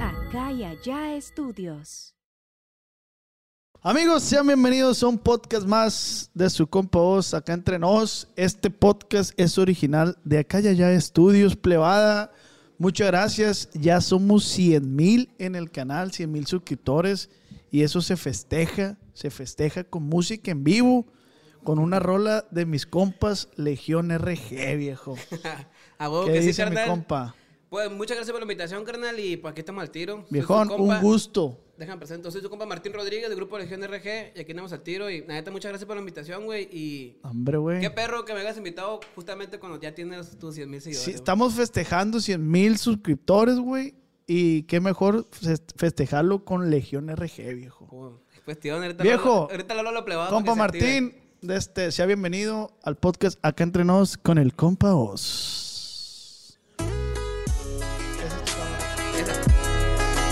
Acá y allá estudios. Amigos, sean bienvenidos a un podcast más de su compa Oz, acá entre nos. Este podcast es original de Acá y Allá Estudios Plebada. Muchas gracias. Ya somos 100 mil en el canal, 100 mil suscriptores. Y eso se festeja, se festeja con música en vivo, con una rola de mis compas Legión RG, viejo. A huevo ¿Qué que sí, dice mi carnal. compa? Pues muchas gracias por la invitación, carnal, y pues aquí estamos al tiro. Viejón, un gusto. Déjame presento, soy tu compa Martín Rodríguez del grupo Legión RG y aquí andamos al tiro y neta muchas gracias por la invitación, güey, y Hombre, güey. qué perro que me hayas invitado justamente cuando ya tienes tus 100 mil seguidores. Sí, estamos festejando 100 mil suscriptores, güey. Y qué mejor fest- festejarlo con Legión RG, viejo. Oh, es cuestión, ahorita Viejo, lo- ahorita lo lo plebado Compa. Martín, de este, sea bienvenido al podcast Acá Entre Nos con el compa Oz.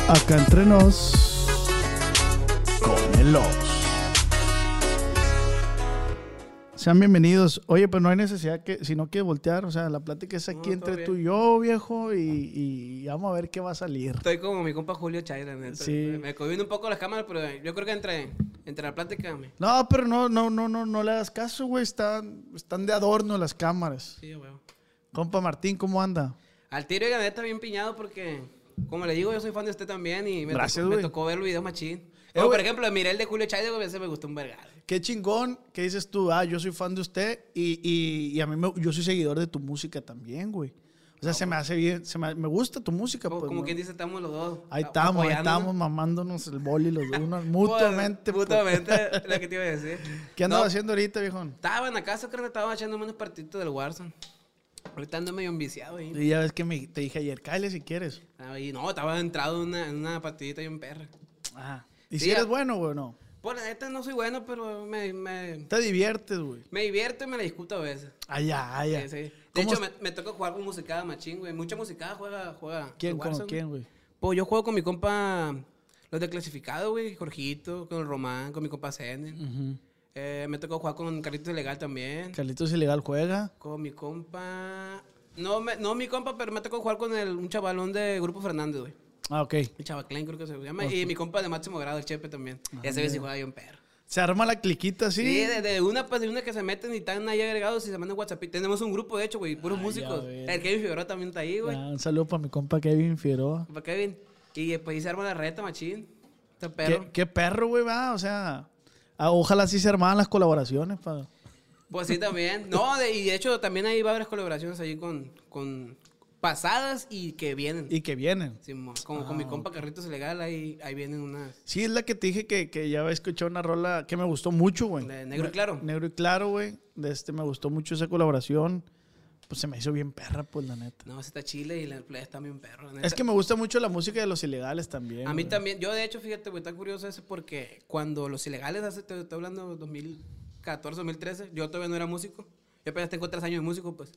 Acá Entre Nos con el Oz. Sean bienvenidos. Oye, pues no hay necesidad que, si no quieres voltear, o sea, la plática es aquí No, entre tú y yo, viejo, y, y vamos a ver qué va a salir. Estoy como mi compa Julio neta. Sí. Me cohibiendo un poco las cámaras, pero yo creo que entre, entre la plática, me... No, pero no, no, no, no, no le hagas caso, güey. Están, están de adorno las cámaras. Sí, güey. Compa Martín, ¿cómo anda? Al tiro y la neta bien piñado porque, como le digo, yo soy fan de usted también y me, Gracias, tocó, me tocó ver el video machín. Eh, por ejemplo, miré el de Julio Chávez, güey, ese me gustó un vergal. Qué chingón que dices tú, ah, yo soy fan de usted y, y, y a mí me- yo soy seguidor de tu música también, güey. O sea, se me hace bien, se me, me gusta tu música. Como, pues, como ¿no? quien dice, estamos los dos. Ahí a- estamos, ahí estamos mamándonos el boli los dos, uno- mutuamente. Pues. Mutuamente, lo que te iba a decir. ¿Qué andas No, haciendo ahorita, viejón? Estaba en la casa, carnal, estaba echándome unos partiditos del Warzone. Ahorita ando medio enviciado ahí. Y ya ves que me, te dije ayer, cállate si quieres. Ahí, no, estaba entrado en una, en una partidita y un perro. Ajá. ¿Y Sí, si eres ya. bueno, güey, o no? Pues la neta no soy bueno, pero me, me, Te diviertes, güey. me divierto y me la discuto a veces. Allá, allá. Sí, sí. De ¿Cómo hecho, me, me toca jugar con musicada machín, güey. Mucha musicada juega, juega. ¿Quién, con quién, güey? Pues yo juego con mi compa, los de clasificado, güey. Jorgito, con el Román, con mi compa Zenen. Ujú. Eh, me tocó jugar con Carlitos Legal también. Carlitos Ilegal juega. Con mi compa. No, me- no mi compa, pero me tocó jugar con el, un chavalón de Grupo Fernández, güey. Ah, ok. El Chavaclén, creo que se llama. Y mi compa de máximo grado, el Chepe también. Y ese güey sí juega bien perro. Se arma la cliquita así. Sí, de, de una pues, de una que se meten y están ahí agregados y se mandan WhatsApp. Tenemos un grupo, de hecho, güey, puros Ah, músicos. ya. El Kevin Figueroa también está ahí, güey. Ah, un saludo para mi compa Kevin Figueroa. Para Kevin. Y después ahí se arma la reta, machín. Este perro. ¿Qué, qué perro, güey, va. O sea, ah, ojalá sí se armaran las colaboraciones. Pa. Pues sí, también. No, de- y de hecho también hay varias colaboraciones ahí con, con pasadas y que vienen. Y que vienen. Sí, mo- como con mi Ah, compa Carritos Legal, ahí, ahí vienen unas. Sí, es la que te dije que, que ya había escuchado una rola que me gustó mucho, güey. Negro y Claro. Negro y Claro, güey. De este me gustó mucho esa colaboración. Pues se me hizo bien perra, pues, la neta. No, está chile y la playa está bien perro. la neta. Es que me gusta mucho la música de los ilegales también. A mí güey. también. Yo, de hecho, fíjate, güey, está curioso eso porque cuando los ilegales, hace, te estoy hablando de 2014, 2013, yo todavía no era músico. Yo apenas tengo tres años de músico, pues.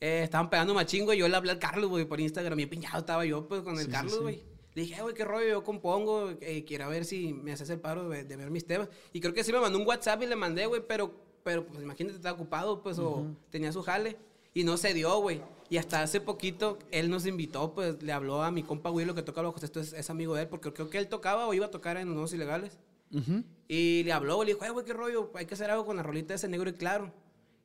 Eh, estaban pegando machingo y yo le hablé al Carlos, güey, por Instagram. Bien piñado estaba yo, pues, con el Sí, Carlos, sí. güey. Le dije, "Eh, güey, qué rollo, yo compongo, eh, quiero ver si me haces el paro de, de ver mis temas. Y creo que sí me mandó un WhatsApp y le mandé, güey, pero, pero, pues, imagínate, estaba ocupado, pues, o tenía su jale. Y no se dio, güey. Y hasta hace poquito él nos invitó, pues, le habló a mi compa Willow que toca bajo, esto es, es amigo de él, porque creo que él tocaba o iba a tocar en los Nuevos ilegales. Ujú. Y le habló, le dijo, "Eh, güey, qué rollo, hay que hacer algo con la rolita de ese negro y claro.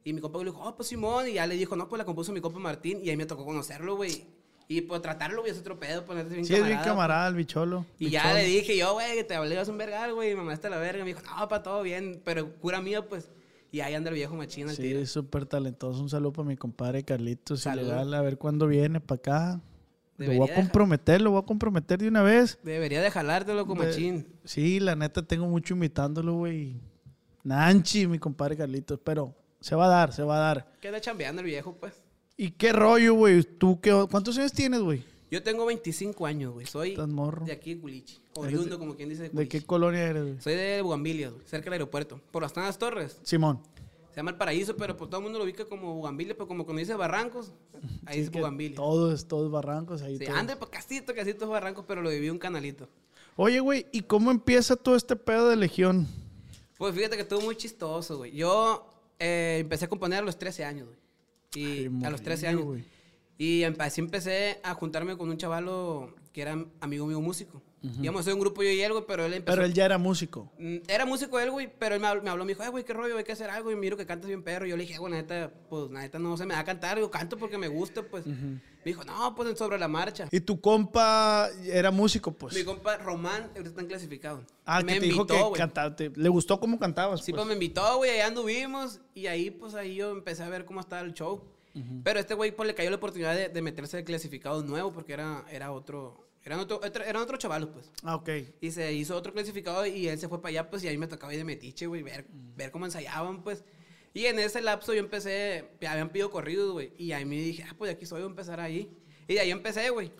Y mi compa le dijo, oh, pues Simón. Y ya le dijo, no, pues la compuso mi compa Martín. Y ahí me tocó conocerlo, güey. Y pues tratarlo, güey, es otro pedo, ponerte bien Sí, es bien camarada, camarada el bicholo. Y bicholo. ya le dije yo, güey, que te hablé, vas un vergal, güey. Y mamá está la verga. Me dijo, no, pa, todo bien. Pero cura mío, pues. Y ahí anda el viejo machín al Sí, tiro. es súper talentoso. Un saludo para mi compadre Carlitos. Ilegal, a ver cuándo viene para acá. Lo voy Debería a comprometer, lo voy a comprometer de una vez. Debería de jalártelo De- machín. Sí, la neta tengo mucho imitándolo, güey. Nanchi, mi compadre Carlitos, pero se va a dar, se va a dar. Queda chambeando el viejo, pues. ¿Y qué rollo, güey? ¿Tú qué, ¿Cuántos años tienes, güey? Yo tengo 25 años, güey. Soy morro. de aquí de Culichi. Oriundo, como quien dice de ¿De Culichi. qué colonia eres, güey? Soy de Bugambilias, güey, cerca del aeropuerto. Por las Tanas Torres. Simón. Se llama El Paraíso, pero pues todo el mundo lo ubica como Bugambilias. Pero como cuando dice Barrancos, ahí es que Bugambilias. Todos, todos barrancos ahí. Sí, todo. ande, pues casito, casito es Barrancos, pero lo viví un canalito. Oye, güey, ¿y cómo empieza todo este pedo de Legión? Pues fíjate que estuvo muy chistoso, güey. Yo eh, empecé a componer a los 13 años, güey. Y Ay, a los 13 morrillo, años. güey. Y así empecé a juntarme con un chavalo que era amigo mío músico. Íbamos a hacer un grupo yo y él, güey, pero él empezó... Pero él ya era músico. Mm, Era músico él, güey, pero él me habló, me habló, me dijo, ay, güey, qué rollo, hay que hacer algo. Y miro que cantas bien perro. Y yo le dije, güey, la neta, pues, la neta no se me da a cantar. Yo canto porque me gusta, pues. Me dijo, no, pues, sobre la marcha. Y tu compa era músico, pues. Mi compa Román, ahorita están clasificados. Ah, me que te dijo invitó, que güey. cantaste. Le gustó cómo cantabas, Sí, pues. pues me invitó, güey, allá anduvimos y ahí, pues ahí yo empecé a ver cómo estaba el show. Pero este güey, pues le cayó la oportunidad de, de meterse de clasificado nuevo porque era, era otro, eran otro, eran otros chavalos, pues. Ah, ok. Y se hizo otro clasificado y él se fue para allá, pues, y ahí me tocaba ir de metiche, güey, ver, ver cómo ensayaban, pues. Y en ese lapso yo empecé, habían pedido corridos, güey, y ahí me dije, ah, pues de aquí soy, voy a empezar ahí. Y de ahí empecé, güey.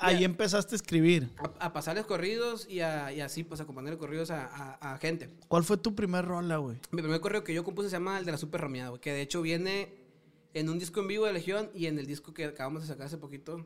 Ahí a- empezaste a escribir. a, a pasarles corridos y, a- y así, pues, a componerle corridos a, a- gente. ¿Cuál fue tu primer rola, güey? Mi primer correo que yo compuse se llama El de la Super Rameada, güey, que de hecho viene en un disco en vivo de Legión y en el disco que acabamos de sacar hace poquito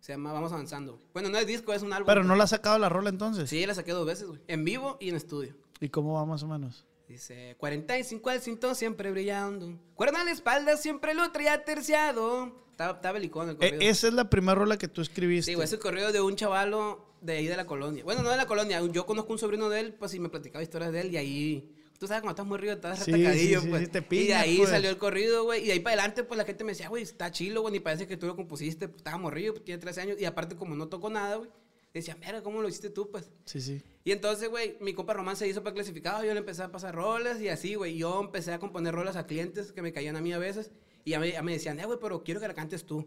se llama Vamos Avanzando. Bueno, no es disco, es un álbum. Pero no la has sacado la rola entonces. Sí, la saqué dos veces, güey. En vivo y en estudio. ¿Y cómo va más o menos? Dice, 45 al cinto siempre brillando. Cuerda en la espalda siempre lo traía terciado. Estaba belicón el E- corrido. esa es la primera rola que tú escribiste. Sí, güey, es el corrido de un chavalo de ahí de la colonia. Bueno, no de la colonia. Yo conozco un sobrino de él, pues, y me platicaba historias de él. Y ahí, tú sabes, cuando estás muy río, estás Sí, retacadillo, sí, pues. sí, te y de ahí pues. salió el corrido, güey. Y de ahí para adelante, pues, la gente me decía, güey, está chilo, güey, ni parece que tú lo compusiste. Pues, estaba morrido, pues, tiene 13 años. Y aparte, como no tocó nada, güey, decía, mira, ¿cómo lo hiciste tú, pues? Sí, sí. Y entonces, güey, mi compa Román se hizo para clasificado, yo le empecé a pasar rolas y así, güey. Yo empecé a componer rolas a clientes que me caían a mí a veces y ya me, ya me decían, eh, güey, pero quiero que la cantes tú.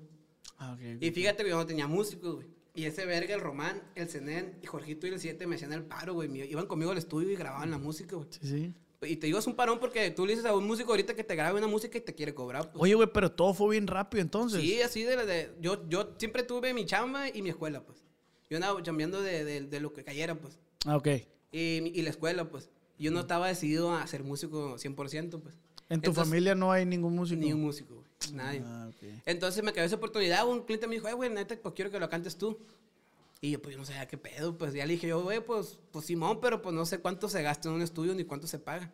Ah, ok. Y fíjate que yo no tenía músicos, güey. Y ese verga, el Román, el Zenén y Jorgito y el 7 me hacían el paro, güey. Iban conmigo al estudio y grababan la música, güey. Sí, sí. Y te digo, es un parón porque tú le dices a un músico ahorita que te grabe una música y te quiere cobrar. pues. Oye, güey, pero todo fue bien rápido entonces. Sí, así de, de- yo, yo siempre tuve mi chamba y mi escuela, pues. Yo andaba chambeando de, de- de lo que cayera, pues. Ah, ok. Y, y la escuela, pues. Yo no estaba decidido a ser músico 100%, pues. En tu Entonces, familia no hay ningún músico. Ni un músico, güey. Nadie. Ah, ok. Entonces me quedó esa oportunidad. Un cliente me dijo, ay, güey, neta, pues quiero que lo cantes tú. Y yo, pues yo no sabía qué pedo. Pues ya le dije yo, güey, pues, pues Simón, pero pues no sé cuánto se gasta en un estudio ni cuánto se paga.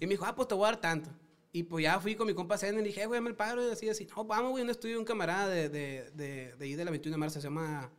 Y me dijo, ah, pues te voy a dar tanto. Y pues ya fui con mi compa Zen y le dije, "Eh, güey, me el paro. Y así, así, no, vamos, güey, un estudio, un camarada de, de, de, de ahí de la 21 de marzo, se llama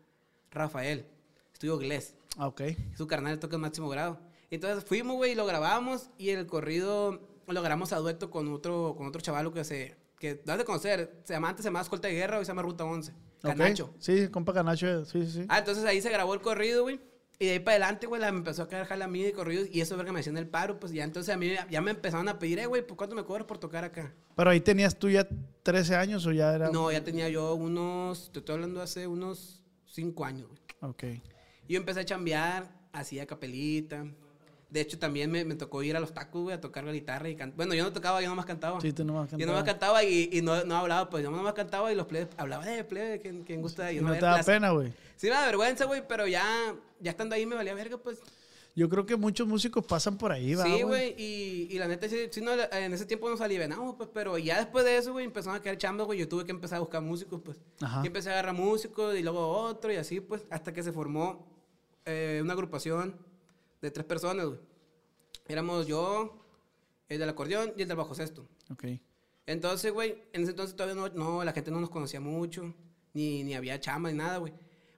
Rafael. Estudio Glés. Ah, ok. Su carnal toca en máximo grado. Entonces fuimos, güey, y lo grabamos. Y el corrido lo grabamos a dueto con otro, con otro chavalo que se. Que das de conocer. Se llama, antes se llamaba Escolta de Guerra, hoy se llama Ruta 11. Ok. Canacho. Sí, compa Canacho, sí, sí, sí. Ah, entonces ahí se grabó el corrido, güey. Y de ahí para adelante, güey, la- me empezó a caer jala a mí de corridos. Y eso es que me hacían el paro, pues ya entonces a mí ya me empezaron a pedir, eh, güey, ¿por cuánto me cobras por tocar acá? Pero ahí tenías tú ya 13 años o ya era. No, ya tenía yo unos, te estoy hablando hace unos 5 años, güey. Ok. Y yo empecé a chambear, hacía capelita. De hecho, también me, me tocó ir a los tacos, güey, a tocar la guitarra y cantar. Bueno, yo no tocaba, yo nomás cantaba. Sí, tú nomás Yo nomás cantaba y, y no, no hablaba, pues yo nomás cantaba y los plebes hablaban, eh, plebe, ¿quién, quién gusta? Y yo no veía te da las- pena, güey. Sí me da vergüenza, güey, pero ya, ya estando ahí me valía verga, pues. Yo creo que muchos músicos pasan por ahí, ¿va, Sí, güey, y, y la neta, sí, sí, no, en ese tiempo nos alivianamos, pues, pero ya después de eso, güey, empezaron a quedar chambas, güey, yo tuve que empezar a buscar músicos, pues. Ajá. Y empecé a agarrar músicos y luego otro y así, pues, hasta que se formó eh, una agrupación de tres personas, güey. Éramos yo, el del acordeón y el del bajo sexto. Ok. Entonces, güey, en ese entonces todavía no, no, la gente no nos conocía mucho, ni, ni había chamba ni nada, güey.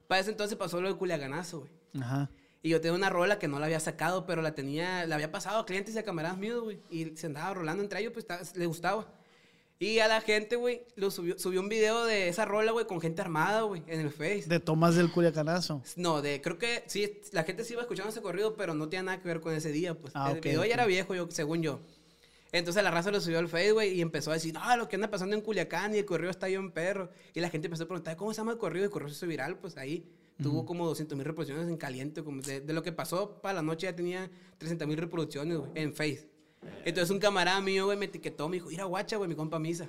Para ese entonces pasó lo del culiaganazo, güey. Ajá. Y yo tenía una rola que no la había sacado, pero la tenía, la había pasado a clientes y a camaradas míos, güey. Y se andaba rolando entre ellos, pues estaba- le gustaba. Y a la gente, güey, lo subió, subió un video de esa rola, güey, con gente armada, güey, en el Face. De Tomás del Culiacanazo. No, de, creo que sí, la gente sí iba escuchando ese corrido, pero no tiene nada que ver con ese día, pues. Ah, el ok, video ok. ya era viejo, yo, según yo. Entonces la raza lo subió al Facebook güey, y empezó a decir, no, lo que anda pasando en Culiacán y el corrido está yo en perro. Y la gente empezó a preguntar, ¿cómo se llama el corrido? Y el corrido se hizo viral, pues ahí. Tuvo como 200 mil reproducciones en caliente. Como de, de lo que pasó para la noche ya tenía 300 mil reproducciones, güey, en Face. Entonces un camarada mío, güey, me etiquetó, me dijo, mira, guacha, güey, mi compa Misa.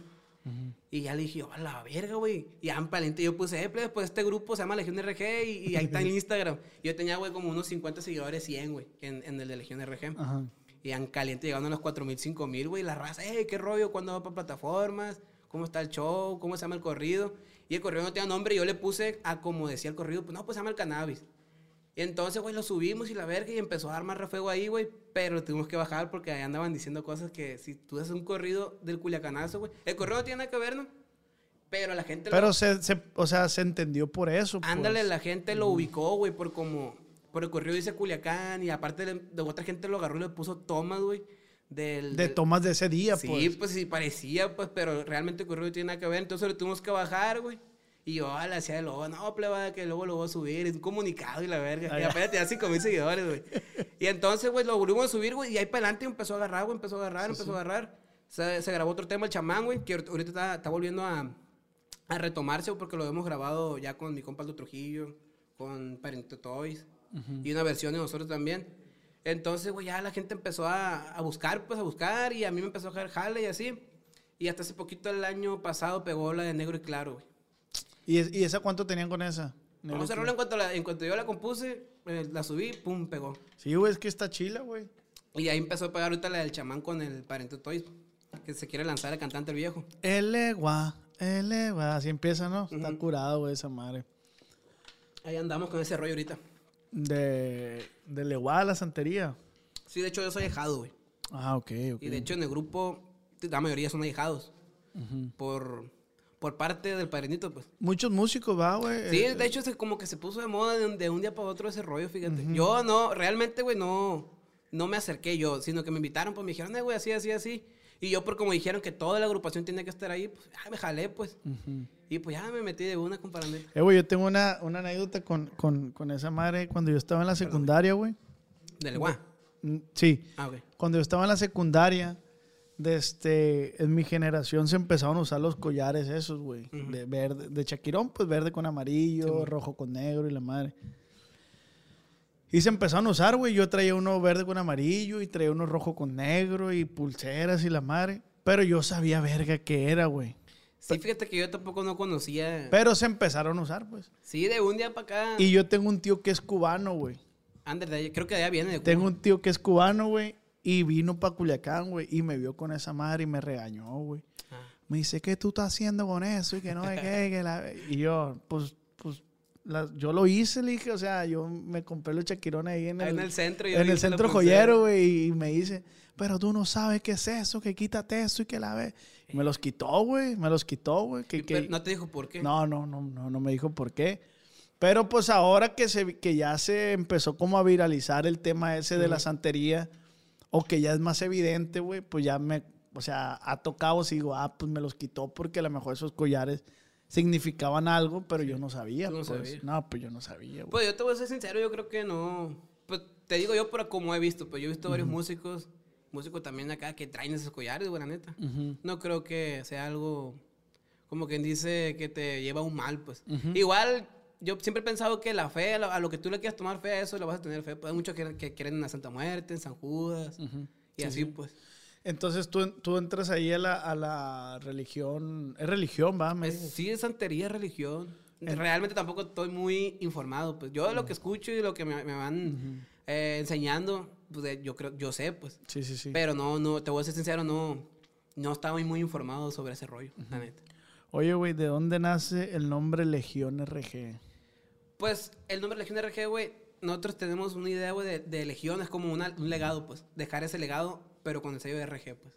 Y ya le dije, a la verga, güey. Y ya en palente yo puse, eh, plebes, pues este grupo se llama Legión RG y, y ahí está en Instagram. Yo tenía, güey, como unos 50 seguidores, 100, güey, en, en el de Legión RG. Ajá. Y en caliente llegando a los 4000, 5000, güey. La raza, eh, qué rollo, cuándo va para plataformas, cómo está el show, cómo se llama el corrido. Y el corrido no tenía nombre y yo le puse a como decía el corrido, pues no, pues se llama el cannabis. Y entonces, güey, lo subimos y la verga y empezó a dar más refuego ahí, güey. Pero tuvimos que bajar porque ahí andaban diciendo cosas que si tú haces un corrido del culiacanazo, güey. El corrido no tiene nada que ver, ¿no? Pero la gente... lo- Pero se, se- o sea, se entendió por eso. pues. Ándale, la gente lo ubicó, güey, por como... Por el corrido dice Culiacán y aparte de, de otra gente lo agarró y le puso Tomás, güey. Del, De del- Tomás de ese día, Sí, pues. pues. sí, parecía, pues, pero realmente el corrido no tiene nada que ver. Entonces lo tuvimos que bajar, güey. Y yo ah, le hacía de lobo, no, pleba, que luego lo voy a subir. Es un comunicado y la verga. Ah, y ya. apenas tenía 5 mil seguidores, güey. Y entonces, güey, lo volvimos a subir, güey. Y ahí para adelante empezó a agarrar, güey. Empezó a agarrar, empezó a agarrar. Se, se grabó otro tema, el chamán, güey, que ahorita- está, está volviendo a, a retomarse, porque lo hemos grabado ya con mi compa Aldo Trujillo, con Parente Toys. Y una versión de nosotros también. Entonces, güey, ya la gente empezó a, a buscar, pues a buscar. Y a mí me empezó a dejar jale y así. Y hasta hace poquito, el año pasado, pegó la de negro y claro, güey. ¿Y, es- y esa cuánto tenían con esa? Vamos a en cuanto, la- en cuanto yo la compuse, eh, la subí, pum, pegó. Sí, güey, es que está chila, güey. Y ahí empezó a pegar ahorita la del chamán con el Parente Toys, que se quiere lanzar el cantante el viejo. El egua, el egua. Así empieza, ¿no? Está curado, güey, esa madre. Ahí andamos con ese rollo ahorita. De, de legua a la santería. Sí, de hecho yo soy dejado, güey. Ah, ok, ok. Y de hecho en el grupo, la mayoría son ahijados. por, por parte del padrinito, pues. Muchos músicos, va, güey. Sí, Eh, de hecho, se, como que se puso de moda de un, de un día para otro ese rollo, fíjate. Yo no, realmente, güey, no, no me acerqué yo, sino que me invitaron, pues me dijeron, eh, güey, así, así, así. Y yo, por como dijeron que toda la agrupación tenía que estar ahí, pues, ah, me jalé, pues. Y pues ya me metí de una comparando. Eh, güey, yo tengo una, una anécdota con, con, con esa madre cuando yo estaba en la secundaria, güey. Del guá. Mm, Sí, Ah, ok. cuando yo estaba en la secundaria, de este, en mi generación se empezaron a usar los collares esos, güey. De verde, de chaquirón, pues verde con amarillo, rojo con negro y la madre. Y se empezaron a usar, güey. Yo traía uno verde con amarillo y traía uno rojo con negro y pulseras y la madre. Pero yo sabía verga qué era, güey. Sí, fíjate que yo tampoco no conocía. Pero se empezaron a usar, pues. Sí, de un día para acá. Y yo tengo un tío que es cubano, güey. Ander, creo que de allá viene. de Tengo Cuba. un tío que es cubano, güey. Y vino para Culiacán, güey. Y me vio con esa madre y me regañó, güey. Ah. Me dice, ¿qué tú estás haciendo con eso? Y que no sé qué. que la-". Y yo, pues, pues, la- yo lo hice, le dije. O sea, yo me compré los chaquirones ahí en Ahí el, en el centro, yo En el centro joyero, güey. Y me dice, pero tú no sabes qué es eso, que quítate eso y que la ve. Y me los quitó, güey. Me los quitó, güey. Que, que- no te dijo por qué. no, no, no, no, no me dijo por qué. Pero pues ahora que, se, que ya se empezó como a viralizar el tema ese de la santería, o que ya es más evidente, güey, pues ya me, o sea, ha tocado, sigo, ah, pues me los quitó porque a lo mejor esos collares significaban algo, pero yo no sabía. No pues. sabías. No, pues yo no sabía, güey. Pues yo te voy a ser sincero, yo creo que no. Pues te digo yo, pero como he visto, pues yo he visto varios músicos, músicos también acá que traen esos collares, güey, la neta. No creo que sea algo como quien dice que te lleva a un mal, pues. Igual, yo siempre he pensado que la fe, a lo, que tú le quieras tomar fe, a eso le vas a tener fe. Hay muchos que, que creen en la Santa Muerte, en San Judas, y así, pues. Entonces tú, tú entras ahí a la, a la religión, es religión, va, Es- sí, es santería, religión. Realmente tampoco estoy muy informado, pues. Yo de lo que escucho y lo que me, me van eh, enseñando, pues eh, yo creo, yo sé, pues. Sí, sí, sí. Pero no, no, te voy a ser sincero, no, no estaba muy, muy informado sobre ese rollo, la neta. Oye, güey, ¿de dónde nace el nombre Legión RG? Pues el nombre Legión RG, güey, nosotros tenemos una idea, güey, de, de Legión, es como una- un legado, pues. Dejar ese legado, pero con el sello de RG, pues.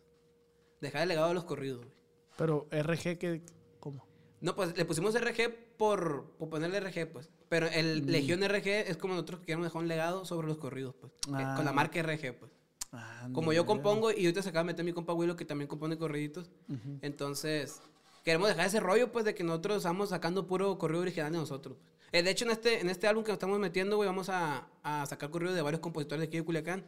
Dejar el legado de los corridos, güey. Pero RG, ¿qué? ¿Cómo? No, pues le pusimos RG por, por ponerle RG, pues. Pero el Mm. Legión RG es como nosotros queremos dejar un legado sobre los corridos, pues. eh, Ah. Con la marca RG, pues. Ah, Como yo compongo y ahorita se acaba de meter mi compa Willow que también compone corriditos. Entonces, queremos dejar ese rollo, pues, de que nosotros estamos sacando puro corrido original de nosotros. pues. Eh, de hecho, en este, en este álbum que nos estamos metiendo, güey, vamos a, a sacar corrido de varios compositores de aquí de Culiacán.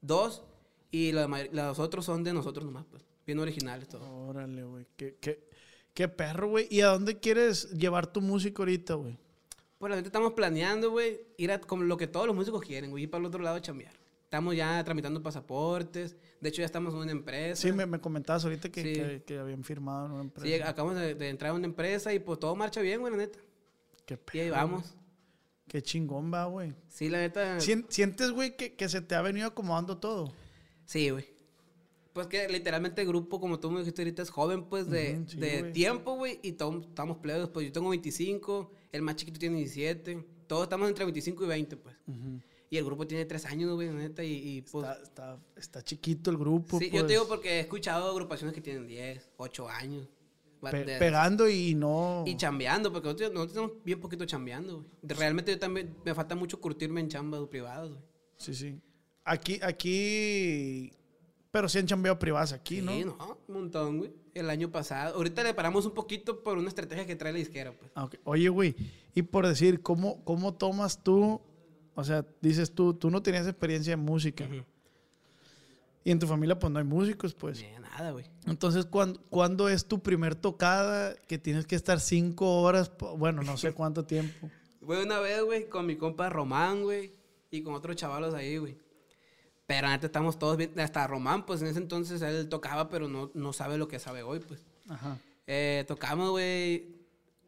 Dos, y la los otros son de nosotros nomás, pues. Bien originales todos. Órale, güey. ¿Qué, qué, qué perro, güey. ¿Y a dónde quieres llevar tu música ahorita, güey? Pues la neta estamos planeando, güey, ir a como lo que todos los músicos quieren, güey, ir para el otro lado a chambear. Estamos ya tramitando pasaportes. De hecho, ya estamos en una empresa. Sí, me, me comentabas ahorita que, Sí. que, que habían firmado en una empresa. Sí, acabamos de, de entrar a una empresa y pues todo marcha bien, güey, la neta. Qué Y ahí vamos. Qué chingón va, güey. Sí, la neta. Sien- ¿Sientes, güey, que, que se te ha venido acomodando todo? Sí, güey. Pues que literalmente el grupo, como tú me dijiste ahorita, es joven, pues, de, Ujú, sí, de güey. tiempo, güey. Y todos estamos plebes. Pues yo tengo 25, el más chiquito tiene 17. Todos estamos entre 25 y 20, pues. Y el grupo tiene 3 años, güey, la neta. Y, y, pues. Está, está, está chiquito el grupo. sí, pues, yo te digo porque he escuchado agrupaciones que tienen 10, 8 años. Pe- pegando y no. Y chambeando, porque nosotros, nosotros tenemos bien poquito chambeando, güey. Realmente yo también me falta mucho curtirme en chambas privadas, güey. Sí, sí. Aquí, aquí. Pero sí han chambeado privadas aquí, ¿no? Sí, no, un montón, güey. El año pasado. Ahorita le paramos un poquito por una estrategia que trae la disquera, pues. Ah. Oye, güey, y por decir, ¿cómo, ¿cómo tomas tú? O sea, dices tú, tú no tenías experiencia en música. Y en tu familia, pues no hay músicos, pues. Eh, nada, güey. Entonces, ¿cuándo, cuándo es tu primer tocada que tienes que estar cinco horas? Bueno, no sé cuánto tiempo. Güey, una vez, güey, con mi compa Román, güey, y con otros chavalos ahí, güey. Pero antes estamos todos bien, hasta Román, pues en ese entonces él tocaba, pero no, no sabe lo que sabe hoy, pues. Ajá. Eh, tocamos, güey,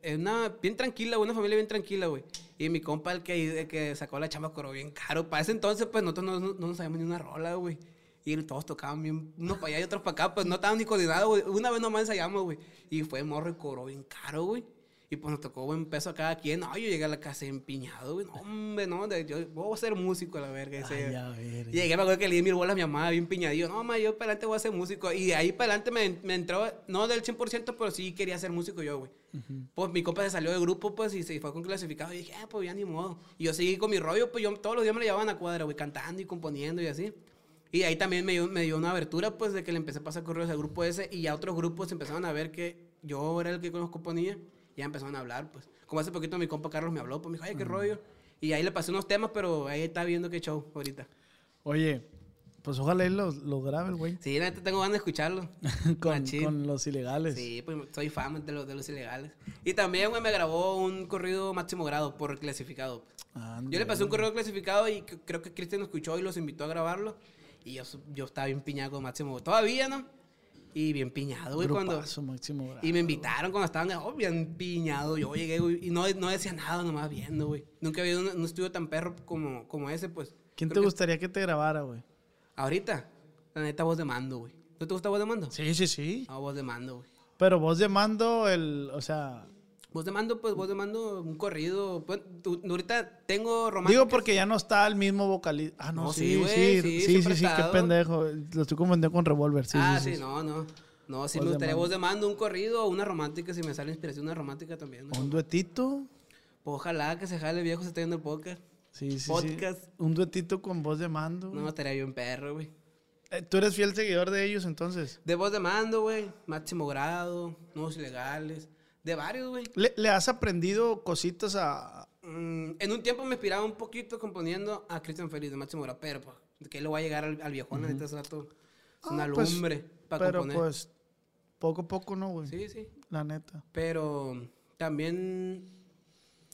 una bien tranquila, una familia bien tranquila, güey. Y mi compa, el que, el que sacó la chamba, cobró bien caro. Para ese entonces, pues nosotros no, no, no sabíamos ni una rola, güey. Y todos tocaban bien, unos para allá y otros para acá, pues no estaban ni coordinados, güey. Una vez nomás ensayamos, güey. Y fue morro y cobró bien caro, güey. Y pues nos tocó buen peso a cada quien. No, yo llegué a la casa empiñado, güey. No, hombre, no, de- yo voy a ser músico la verga. ese. Ay, a ver. Llegué, me acuerdo que le di mil bolas a mi mamá, bien piñadillo. No, mamá, yo para adelante voy a ser músico. Y de ahí para adelante me, me entró, no del 100%, pero sí quería ser músico yo, güey. Pues mi compa se salió del grupo, pues, y se fue con clasificado. Y dije, ah, pues ya ni modo. Y yo seguí con mi rollo, pues yo todos los días me lo llevaban a cuadra, güey, cantando y componiendo y así. Y ahí también me dio, me dio una abertura, pues, de que le empecé a pasar correos al grupo ese. Y ya otros grupos empezaron a ver que yo era el que los componía. Y ya empezaron a hablar, pues. Como hace poquito mi compa Carlos me habló, pues me dijo, ay, qué rollo. Y ahí le pasé unos temas, pero ahí está viendo qué show ahorita. Oye, pues ojalá él lo, lo grabe güey. Sí, la neta tengo ganas de escucharlo. con, con los ilegales. Sí, pues soy fan de los, de los ilegales. Y también, güey, me grabó un corrido máximo grado por clasificado. Yo le pasé un corrido clasificado y creo que Cristian lo escuchó y los invitó a grabarlo. Y yo, yo estaba bien piñado con máximo. Todavía, ¿no? Y bien piñado, güey, cuando... Grupazo, máximo grado. Y me invitaron cuando estaban oh, bien piñado. Yo llegué, güey, y no, no decía nada, nomás viendo, güey. Nunca había un, un estudio tan perro como, como ese, pues. ¿Quién te que- gustaría que te grabara, güey? Ahorita, la neta, voz de mando, güey. ¿No te gusta voz de mando? Sí, sí, sí. No, voz de mando, güey. Pero vos de mando, el, o sea... Voz de mando, pues voz de mando, un corrido. Pues, tú- ahorita tengo románticas. Digo porque ya no está el mismo vocalista. Ah, no, No, sí, sí, sí, sí, sí, qué pendejo. Lo estoy confundiendo con Revolver, sí, ah, sí, no, no. No, sí Voz me de gustaría voz de mando, un corrido o una romántica, si me sale inspiración, una romántica también. ¿no? Un duetito. Pues, ojalá que se jale viejo, se esté viendo el podcast. Sí, sí, Podcast. sí. Un duetito con voz de mando. No, estaría bien perro, güey. Eh, Tú eres fiel seguidor de ellos, entonces. De voz de mando, güey. Máximo grado, nuevos ilegales. De varios, güey. ¿Le, le has aprendido cositas a... Mm, en un tiempo me inspiraba un poquito componiendo a Cristian Félix de Máximo Grado, pero pues, que le voy a llegar al, al viejón, ahorita ese rato. Es una Ah, pues, lumbre para Pero componer. pues, poco a poco, ¿no, güey? Sí, sí. La neta. Pero también.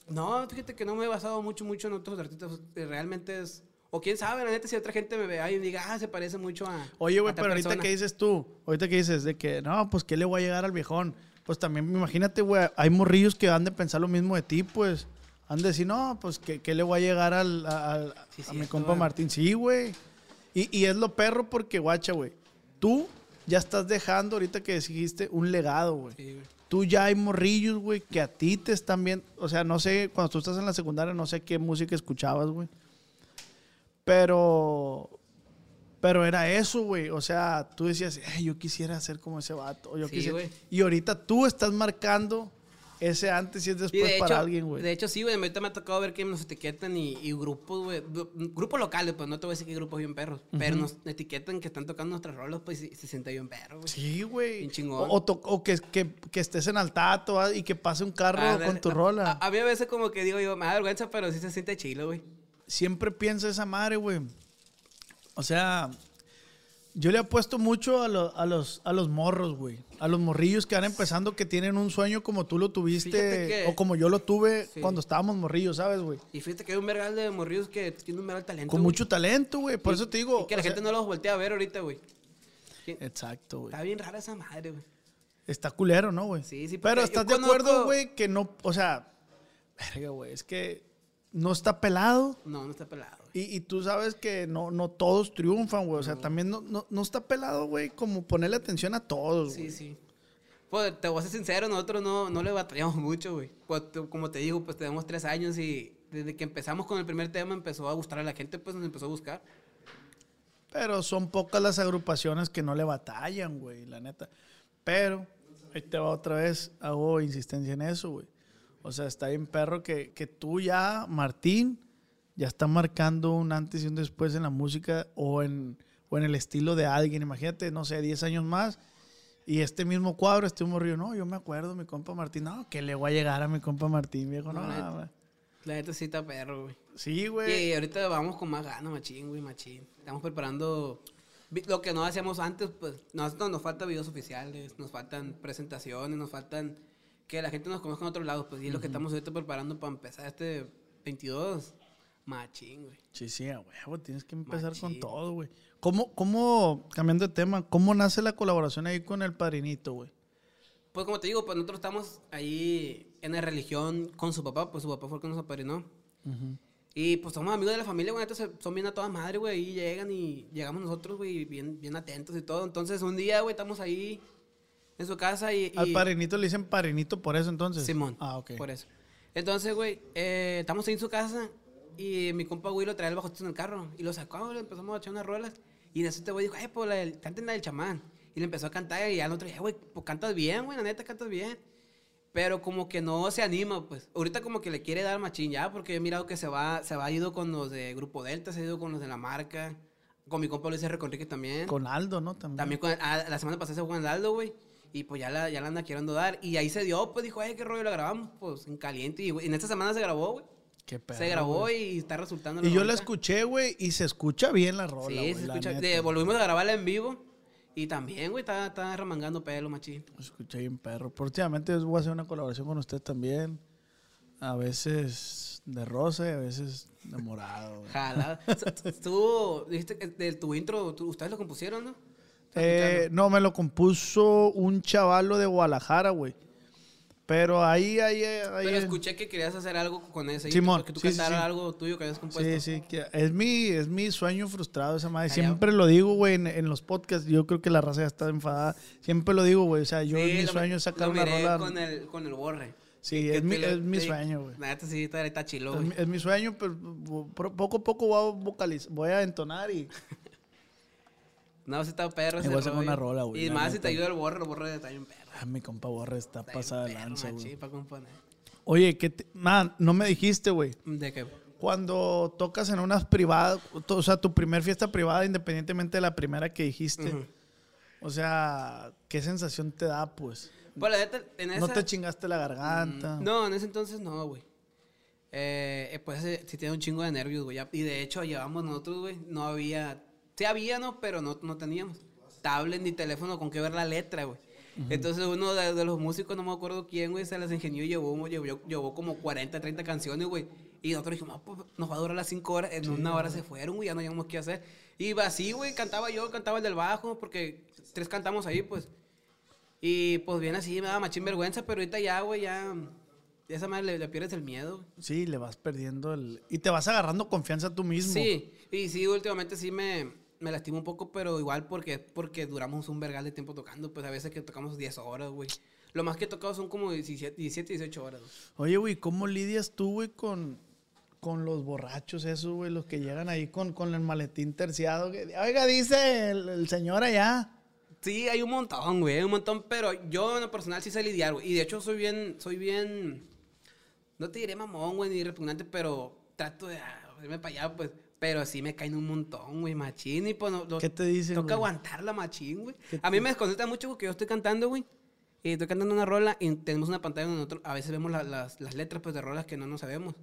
No, fíjate que no me he basado mucho, mucho en otros artistas. eh, Realmente es. O quién sabe, la neta, si otra gente me vea y diga, ah, se parece mucho a. Oye, güey, pero ahorita persona". que dices tú, ahorita que dices de que, no, pues, ¿qué le voy a llegar al viejón? Pues también, imagínate, güey, hay morrillos que han de pensar lo mismo de ti, pues. Han de decir, no, pues, ¿qué, qué le voy a llegar al, a, al- Sí, a mi compa. Martín? Sí, güey. Y, y es lo perro porque, guacha, güey, tú ya estás dejando, ahorita que dijiste, un legado, güey. Sí, güey. Tú ya hay morrillos, güey, que a ti te están viendo. O sea, no sé, cuando tú estás en la secundaria, no sé qué música escuchabas, güey. Pero. Pero era eso, güey. O sea, tú decías, "Ay, yo quisiera ser como ese vato. o yo Sí, quisiera-". Y ahorita tú estás marcando ese antes y es después de para hecho, alguien, güey. de hecho, sí, güey. Ahorita me ha tocado ver que nos etiquetan y, y grupos, güey. Grupos locales, pues no te voy a decir que grupos bien perros. Pero nos etiquetan que están tocando nuestras rolas, pues y se siente bien perro, güey. Sí, güey. Bien chingón. O, o to- o que, que, que estés en altato ah, y que pase un carro Ah, con tu a- rola. A, a mí a veces como que digo yo, me da vergüenza, pero sí se siente chilo, güey. Siempre pienso esa madre, güey. O sea, yo le apuesto mucho a, lo- a los, a los morros, güey. A los morrillos que van empezando que tienen un sueño como tú lo tuviste que- o como yo lo tuve Sí. cuando estábamos morrillos, ¿sabes, güey? Y fíjate que hay un vergal de morrillos que tienen un vergal talento. Con güey. mucho talento, güey. Por Y- eso te digo. y que la sea, gente no los voltea a ver ahorita, güey. Exacto, güey. Está bien rara esa madre, güey. Está culero, ¿no, güey? Sí, sí, Pero estás de acuerdo, güey, que no, o sea, verga, güey, es que no está pelado. No, no está pelado. Y, y tú sabes que no, no todos triunfan, güey. O sea, también no, no, no está pelado, güey, como ponerle atención a todos, Sí, güey. sí. Pues te voy a ser sincero, nosotros no, no le batallamos mucho, güey. Pues, como te digo, pues tenemos tres años y desde que empezamos con el primer tema empezó a gustar a la gente, pues nos empezó a buscar. Pero son pocas las agrupaciones que no le batallan, güey, la neta. Pero, ahí te va otra vez, hago insistencia en eso, güey. O sea, está bien perro que, que tú ya, Martín, ya está marcando un antes y un después en la música o en, o en el estilo de alguien. Imagínate, no sé, 10 años más. Y este mismo cuadro, este morrillo, no, yo me acuerdo, mi compa Martín, no, que le voy a llegar a mi compa Martín, viejo, no, No, neta. no, La neta sí está perro, güey. Sí, güey. Y ahorita vamos con más ganas, machín, güey, machín. Estamos preparando lo que no hacíamos antes, pues nosotros nos faltan videos oficiales, nos faltan presentaciones, nos faltan que la gente nos conozca en otros lados, pues y es lo que estamos ahorita preparando para empezar este 22. Machín, güey. Sí, sí, a huevo, tienes que empezar con Machín. todo, güey. ¿Cómo, ¿Cómo, cambiando de tema, cómo nace la colaboración ahí con el padrinito, güey? Pues como te digo, pues nosotros estamos ahí en la religión con su papá, pues su papá fue el que nos apadrinó. Y pues somos amigos de la familia, güey, entonces son bien a toda madre, güey, y llegan y llegamos nosotros, güey, bien, bien atentos y todo. Entonces un día, güey, estamos ahí en su casa y... Al y- padrinito le dicen padrinito por eso, entonces. Simón. Ah, ok. Por eso. Entonces, güey, eh, estamos ahí en su casa y mi compa, güey, lo trae el bajotito en el carro. Y lo sacó, le empezamos a echar unas rolas. Y en eso este güey dijo, ay, pues la del, canten la del chamán. Y le empezó a cantar y al otro día, güey, pues cantas bien, güey, la neta cantas bien. Pero como que no se anima, pues. Ahorita como que le quiere dar machín ya, porque he mirado que se va, se va ido con los de Grupo Delta, se ha ido con los de la marca. Con mi compa Luis R. Conrique también. Con Aldo, ¿no? También. También con, ah, la semana pasada se fue con Aldo, güey. Y pues ya la, ya la anda queriendo dar. Y ahí se dio, pues dijo, ay, qué rollo la grabamos, pues en caliente. Y güey, en esta semana se grabó, güey. Qué perro, Se grabó y está resultando. Y yo la escuché, güey, y se escucha bien la rola, Sí, se escucha. de- volvimos a grabarla en vivo. Y también, güey, está, está remangando pelo, machín. Se escucha bien perro. Próximamente voy a hacer una colaboración con usted también. A veces de rosa y a veces de morado. güey. Jala. Tú dijiste que de tu intro, tú- ustedes lo compusieron, ¿no? Eh, no, me lo compuso un chavalo de Guadalajara, güey. Pero ahí, ahí, ahí. Pero escuché que querías hacer algo con ese. Simón, Que tú sí, cantaras sí. algo tuyo que habías compuesto. Sí, sí, es mi, es mi sueño frustrado esa madre. Siempre lo digo, güey, en, en los podcasts. Yo creo que la raza ya está enfadada. Siempre lo digo, güey. O sea, yo es mi sueño sacar lo una rola. Con el, con el borre. Sí, es mi, te es mi sueño, güey. Neta sí, está, chilo, Es mi, es mi sueño, pero po- poco a poco voy a vocalizar, voy a entonar y No, sí está perro Y ese voy a sacar rollo. una rola, güey, Y más si te ayuda el borre, el borre está bien perro. Ah, mi compa Borre está Está pasada de lanza, güey. Oye, que te- man, no me dijiste, güey. ¿De qué? Cuando tocas en unas privadas, o sea, tu primer fiesta privada, independientemente de la primera que dijiste, o sea, ¿qué sensación te da, pues? Pues la neta, en esa... ¿No te chingaste la garganta? Mm, No, en ese entonces no, güey. Eh, eh, pues eh, sí tenía un chingo de nervios, güey. Y de hecho, llevamos nosotros, güey, no había... Sí había, ¿no? Pero no, no teníamos tablet ni teléfono con que ver la letra, güey. Entonces uno de, de los músicos, no me acuerdo quién, güey, se las ingenió y llevó, llevó, llevó como 40, 30 canciones, güey. Y nosotros dijimos, "Ah, pues, nos va a durar las 5 horas. En una hora se fueron, güey, ya no llegamos qué hacer. Y así, güey, cantaba yo, cantaba el del bajo, porque tres cantamos ahí, pues. Y pues bien así, me daba machín vergüenza, pero ahorita ya, güey, ya... esa madre le, le pierdes el miedo. Sí, le vas perdiendo el... Y te vas agarrando confianza tú mismo. Sí, y sí, últimamente sí me, me lastimo un poco, pero igual porque, porque duramos un vergal de tiempo tocando, pues a veces que tocamos 10 horas, güey. Lo más que he tocado son como 17, 17 18 horas. Oye, güey, ¿cómo lidias tú, güey, con, con los borrachos esos, güey? Los que llegan ahí con, con el maletín terciado. que, Oiga, dice el, el señor allá. Sí, hay un montón, güey, hay un montón, pero yo en lo personal sí sé lidiar, güey. Y de hecho soy bien, soy bien, no te diré mamón, güey, ni repugnante, pero trato de irme para allá, pues. Pero sí me caen un montón, güey, machín. Y pues, no, lo- ¿Qué te dicen, Toca güey? aguantar la machín, güey. ¿Qué A mí me desconcerta mucho porque yo estoy cantando, güey. Y estoy cantando una rola y tenemos una pantalla donde nosotros a veces vemos la- las, las letras, pues, de rolas que no nos sabemos.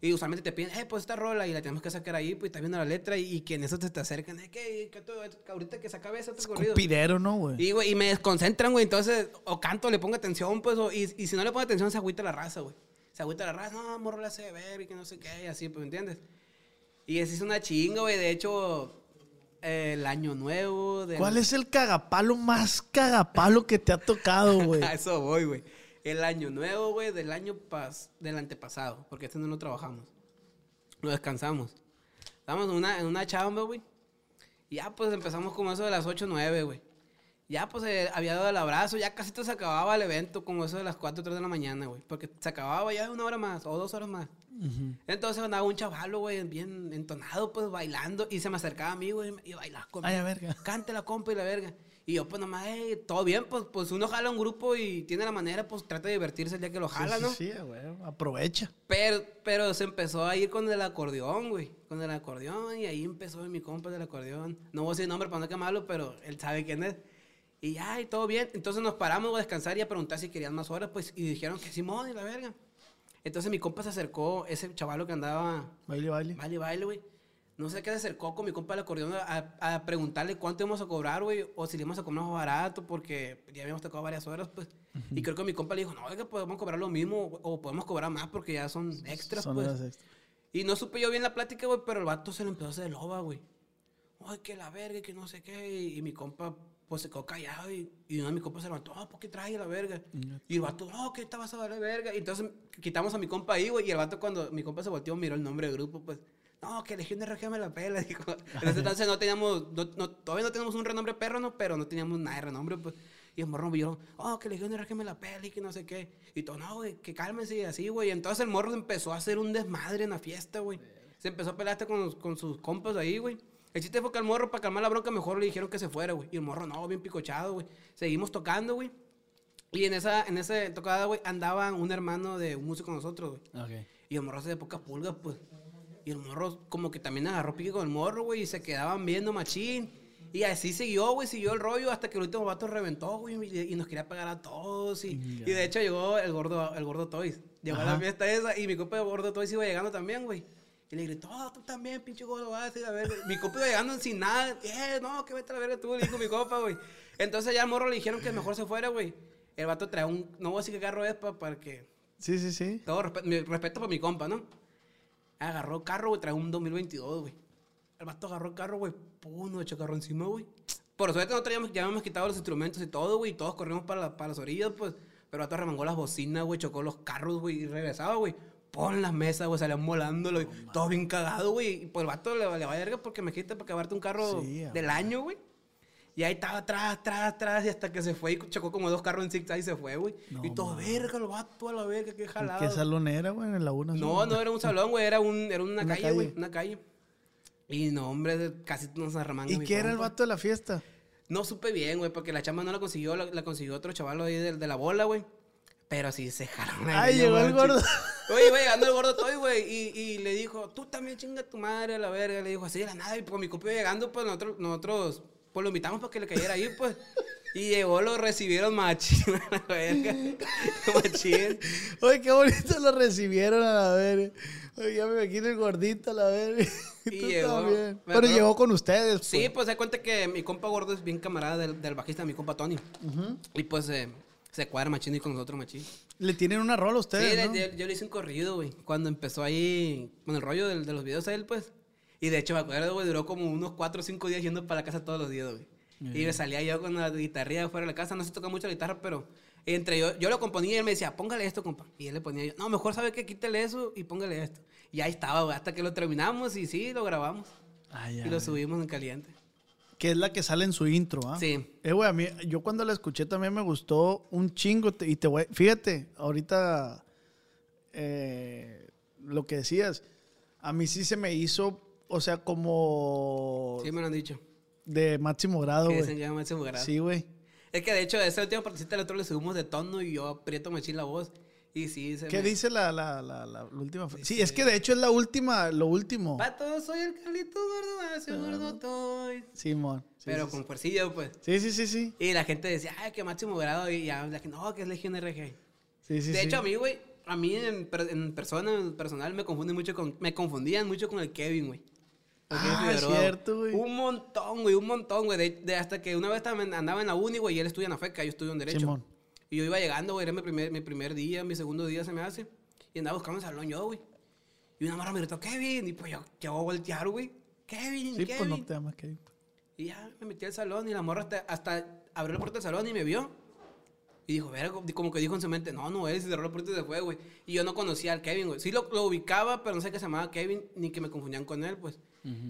Y usualmente te piden, eh, pues esta rola y la tenemos que sacar ahí, pues, estás viendo la letra y, y que en eso te, te acercan, eh, que, que ahorita que se acabe eso, otro corrido. ¿no, güey? Y, güey, y me desconcentran, güey. Entonces, o canto, le pongo atención, pues, o- y, y si no le pongo atención, se agüita la raza, güey. Se agüita la raza, no, morro la hace ver y que no sé qué, y así, pues, ¿me entiendes? Y así es una chinga, güey. De hecho, eh, el año nuevo. del- ¿Cuál es el cagapalo más cagapalo que te ha tocado, güey? A eso voy, güey. El año nuevo, güey, del año pas del antepasado. Porque este no lo trabajamos. Lo descansamos. Estábamos en una, en una chamba, güey. Y ya, pues empezamos como eso de las 8 o 9, güey. Ya, pues eh, había dado el abrazo. Ya casi se acababa el evento, como eso de las 4 o 3 de la mañana, güey. Porque se acababa ya una hora más o dos horas más. Entonces andaba un chavalo, güey, bien entonado, pues bailando. Y se me acercaba a mí, güey, y bailaba conmigo. Ay, a verga. Cante la compa y la verga. Y yo, pues nomás, eh, todo bien, pues, pues uno jala un grupo y tiene la manera, pues trata de divertirse el día que lo jala, sí, ¿no? Sí, sí, güey. Aprovecha. Pero, pero se empezó a ir con el acordeón, güey. Con el acordeón y ahí empezó mi compa del acordeón. No voy a decir nombre para no quemarlo, pero él sabe quién es. Y ya, y todo bien. Entonces nos paramos a descansar y a preguntar si querían más horas, pues, y dijeron que Simón y la verga. Entonces mi compa se acercó, ese chavalo que andaba Baile, baile. Baile, baile, güey. No sé qué se acercó con mi compa del acordeón a, a preguntarle cuánto íbamos a cobrar, güey, o si le íbamos a cobrar más barato, porque ya habíamos tocado varias horas, pues. Y creo que mi compa le dijo, no, oiga, podemos cobrar lo mismo, o podemos cobrar más porque ya son extras, Son pues. extras. Y no supe yo bien la plática, güey, pero el vato se le empezó a hacer loba, güey. Ay, que la verga, que no sé qué. Y, y mi compa, pues se quedó callado. Y, y uno de mi compa se levantó, ah, ¿por qué trae la verga? Y el vato, no, que esta vas a darle verga. Y entonces quitamos a mi compa ahí, güey. Y el vato, cuando mi compa se volteó, miró el nombre del grupo, pues. No, que Legión de RG me la pela, dijo. En ese entonces no teníamos, no, no- todavía no teníamos un renombre perro, ¿no? Pero no teníamos nada de renombre, pues. Y el morro me vio, oh, que Legión de RG me la pela y que no sé qué. Y todo, no, güey, que cálmense y así, güey. Entonces el morro empezó a hacer un desmadre en la fiesta, güey. Se empezó a pelear hasta con, con sus compas ahí, güey. El chiste fue que al morro, para calmar la bronca, mejor le dijeron que se fuera, güey. Y el morro, no, bien picochado, güey. Seguimos tocando, güey. Y en esa, en esa tocada, güey, andaba un hermano de un músico con nosotros, güey. Ok. Y el morro hace de poca pulga, pues. Y el morro como que también agarró pique con el morro, güey, y se quedaban viendo machín. Y así siguió, güey, siguió el rollo hasta que el último vato reventó, güey, y, nos quería pegar a todos. Y, y de hecho llegó el gordo, el gordo Toys. Llegó a la fiesta esa y mi compa de gordo Toys iba llegando también, güey. Y le gritó, "Oh, tú también, pinche gordo, vas a ir a ver. Mi compa iba llegando sin nada. Eh, no, que vete a la verga tú, le dijo mi compa, güey. Entonces ya al morro le dijeron que mejor se fuera, güey. El vato trae un, no voy a decir qué carro es pa- para que Sí, sí, sí. todo respe- mi respeto por mi compa, ¿no? Agarró carro, güey, trae un 2022, güey. El vato agarró el carro, güey, pum, nos echó carro encima, güey. Por suerte no traíamos, ya habíamos quitado los instrumentos y todo, güey, y todos corrimos para, la- para las orillas, pues. Pero el vato remangó las bocinas, güey, chocó los carros, güey, y regresaba, güey. Pon las mesas, güey, salían volando, güey. Todo bien cagado, güey. Y pues el vato le, le va a verga porque me quita para acabarte un carro Sí, del año, güey. Y ahí estaba atrás, atrás, atrás, y hasta que se fue y chocó como dos carros en zigzag y se fue, güey. y todo, verga, el vato a la verga, qué ¿En jalado. ¿Qué salón era, güey? En la una. No, no era un salón, güey, era, un, era una, Una calle, güey, una calle. Y no, hombre, casi nos arremanga ¿Y mi qué era el vato de la fiesta? No supe bien, güey, porque la chamba no la consiguió, la, la consiguió otro chaval ahí de, de la bola, güey. Pero sí se jalaron. Ay, ahí, llegó no el gordo. Oye, güey, llegando el gordo Toy, güey, y, y le dijo, tú también chinga tu madre a la verga. Le dijo así de la nada, y pues mi compa iba llegando, pues nosotros, nosotros, pues lo invitamos para que le cayera ahí, pues. Y llegó, lo recibieron machín a la verga. machín. Oye, qué bonito lo recibieron a la verga. Oye, ya me imagino el gordito a la verga. Y Tú llegó- también. Pero acuerdo- llegó con ustedes. Sí, pues. pues se cuenta que mi compa gordo es bien camarada del, del bajista mi compa Tony. Y pues eh, se cuadra machín y con nosotros machín. Le tienen una rola a Sí, ustedes, de- ¿no? de- yo le hice un corrido, güey. Cuando empezó ahí con el rollo del- de, los videos a él, pues. Y de hecho, me acuerdo, güey, duró como unos 4 o 5 días yendo para la casa todos los días, güey. Y me salía yo con la guitarrilla fuera de la casa. No se toca mucho la guitarra, pero entre yo, yo lo componía y él me decía, póngale esto, compa. Y él le ponía yo, no, mejor sabe que quítele eso y póngale esto. Y ahí estaba, güey, hasta que lo terminamos y sí, lo grabamos. Ay, y ay. lo subimos en caliente. Que es la que sale en su intro, ¿ah? Sí. Eh, güey, a mí, yo cuando la escuché también me gustó un chingo. te- y te voy, fíjate, ahorita eh, lo que decías, a mí sí se me hizo, o sea, como... Sí, me lo han dicho. de máximo grado, Que se güey. llama Máximo Grado. Sí, güey. Es que de hecho, esa última partecita del otro le subimos de tono y yo aprieto machín la voz. Y sí, se ¿Qué me- dice la, la, la, última? frase? Sí, es que de hecho es la última, lo último. Pato, soy el Carlito gordo, hace gordo estoy. Simón. Sí, Pero sí, con fuercilla, pues. sí, sí, sí, sí. Y la gente decía, ay, que máximo grado. Y ya, la gente, no, que es Legión RG. Sí, sí, de sí. hecho, a mí, güey, a mí en, per- en persona, en personal, me confunden mucho con, me confundían mucho con el Kevin, güey. Ah, es cierto, güey. Un montón, güey, un montón, güey. De, de hasta que una vez andaba en la uni, güey, y él estudia en la FECA, yo estudio en Derecho. Simón. Y yo iba llegando, güey, era mi primer, mi primer día, mi segundo día se me hace. Y andaba buscando un salón yo, güey. Y una morra me gritó, Kevin. Y pues yo, yo voy a voltear, güey. Kevin, Sí, Kevin. pues no te llamas Kevin. Y ya me metí al salón y la morra hasta, hasta abrió la puerta del salón y me vio. Y dijo, verga, como que dijo en su mente, no, no es, y cerró la puerta y se fue, güey. Y yo no conocía al Kevin, güey. Sí lo, lo ubicaba, pero no sé que se llamaba Kevin, ni que me confundían con él, pues.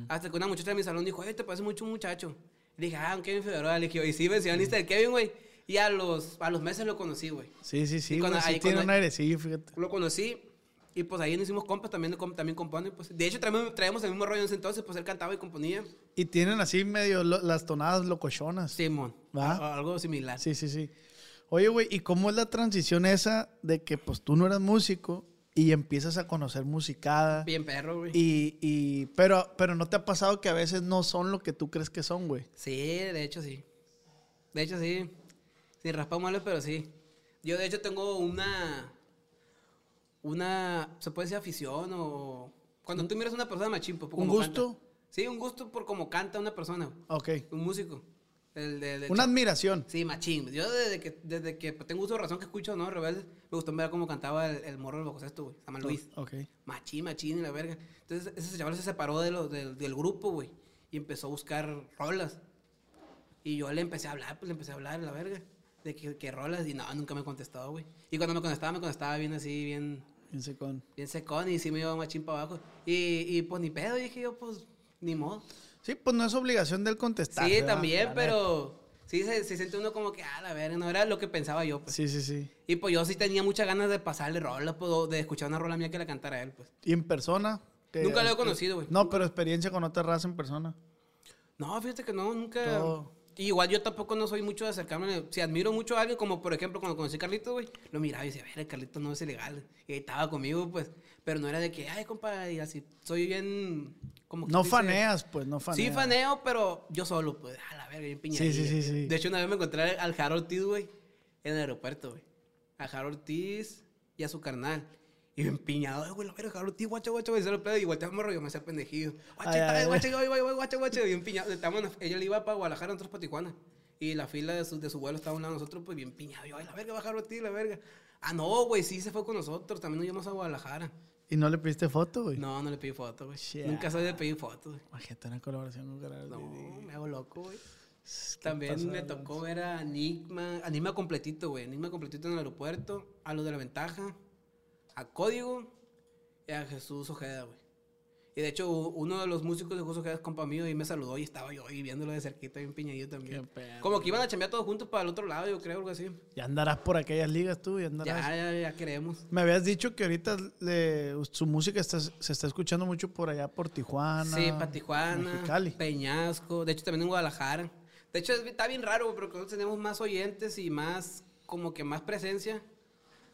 Hasta que una muchacha de mi salón dijo, oye, te parece mucho un muchacho. Y dije, ah, un Kevin Figueroa. Le dije, y sí, mencionaste del Kevin, güey. Y a los, a los meses lo conocí, güey. Sí, sí, sí. Y cuando- sí ahí tiene cuando- un airecillo, fíjate. Lo conocí y pues ahí nos hicimos compas, también, también compone, pues. De hecho, traemos, traemos el mismo rollo en ese entonces, pues él cantaba y componía. Y tienen así medio lo- las tonadas locochonas. Simón. A- Algo similar. Sí, sí, sí. Oye, güey, ¿y cómo es la transición esa de que pues tú no eras músico y empiezas a conocer musicada? Bien perro, güey. Y, y, pero, pero no te ha pasado que a veces no son lo que tú crees que son, güey. Sí, de hecho sí. De hecho sí. Sin raspar malo, pero sí. Yo de hecho tengo una. Una. ¿Se puede decir afición o.? Cuando tú miras a una persona machín, pues, ¿Un gusto? canta. Sí, un gusto por cómo canta una persona. Ok. Un músico. El de, de- Una admiración. Sí, machín. Yo desde que, desde que tengo uso de razón que escucho, ¿no? Rebelde, me gustó ver cómo cantaba el, el morro del sexto, güey. Samuel Luis. Ok. Machín, machín y la verga. Entonces ese chaval se separó de lo- del, del grupo, güey. Y empezó a buscar rolas. Y yo le empecé a hablar, pues le empecé a hablar, la verga. De que, que rolas. Y no, nunca me contestó, güey. Y cuando me contestaba, me contestaba bien así, bien, Fíjense con... bien secón. Y sí me iba machín para abajo. Y, y pues ni pedo, dije yo, pues ni modo. Sí, pues no es obligación del contestar. sí, ¿verdad? también, pero sí se, se siente uno como que, ah, la verga, no era lo que pensaba yo, pues. Sí, sí, sí. Y pues yo sí tenía muchas ganas de pasarle rolas, pues, de escuchar una rola mía que la cantara él, pues. ¿Y en persona? Nunca lo he conocido, güey. No, pero experiencia con otra raza en persona. No, fíjate que no, nunca. Todo. Igual yo tampoco no soy mucho de acercarme. Si admiro mucho a alguien, como por ejemplo cuando conocí a Carlitos, güey, lo miraba y decía, a ver, Carlitos no es ilegal. Y estaba conmigo, pues. Pero no era de que, ay, compa, y así. Soy bien. Como que No dice- faneas, pues, no faneas. Sí, faneo, pero yo solo, pues, a la verga, bien piñadilla. Sí, sí, sí, sí. De hecho, una vez me encontré al Jaro Ortiz, güey, en el aeropuerto, güey. A Jaro Ortiz y a su carnal. Y bien piñado, "Ay, güey, la verga, Jaro Ortiz, guacho, guacho, güey, se lo pedo. Y volteaba morro, yo me hacía pendejillo. Guacho, guacho, guacho, guacho, guacho, guacho, bien piñado. Estábamos en- ella le iba para Guadalajara, nosotros para Tijuana. Y la fila de su, de su vuelo estaba a un lado de nosotros, pues bien piñado. Yo, ay, la verga, va Jaro Ortiz, la verga. Ah, no, güey, sí se fue con nosotros. También nos llevamos a Guadalajara. ¿Y no le pediste foto, güey? No, no le pedí foto, güey. Shit. Nunca soy de pedir fotos, güey. Imagínate una colaboración con Gerardo. No, me hago loco, güey. ¿Qué También me tocó ver a Enigma, Enigma completito, güey. Enigma completito en el aeropuerto, a los de la ventaja, a Código y a Jesús Ojeda, güey. Y de hecho, uno de los músicos de Jesús Ojeda es compa mío y me saludó y estaba yo ahí viéndolo de cerquita, bien piñadillo también. Qué pedo. Como que iban a chambear todos juntos para el otro lado, yo creo, algo así. Ya andarás por aquellas ligas tú, ya andarás. Ya, ya, ya queremos. Me habías dicho que ahorita le- su música está- se está escuchando mucho por allá, por Tijuana. Sí, para Tijuana, Mexicali. Peñasco, de hecho también en Guadalajara. De hecho es- está bien raro, porque nosotros tenemos más oyentes y más, como que más presencia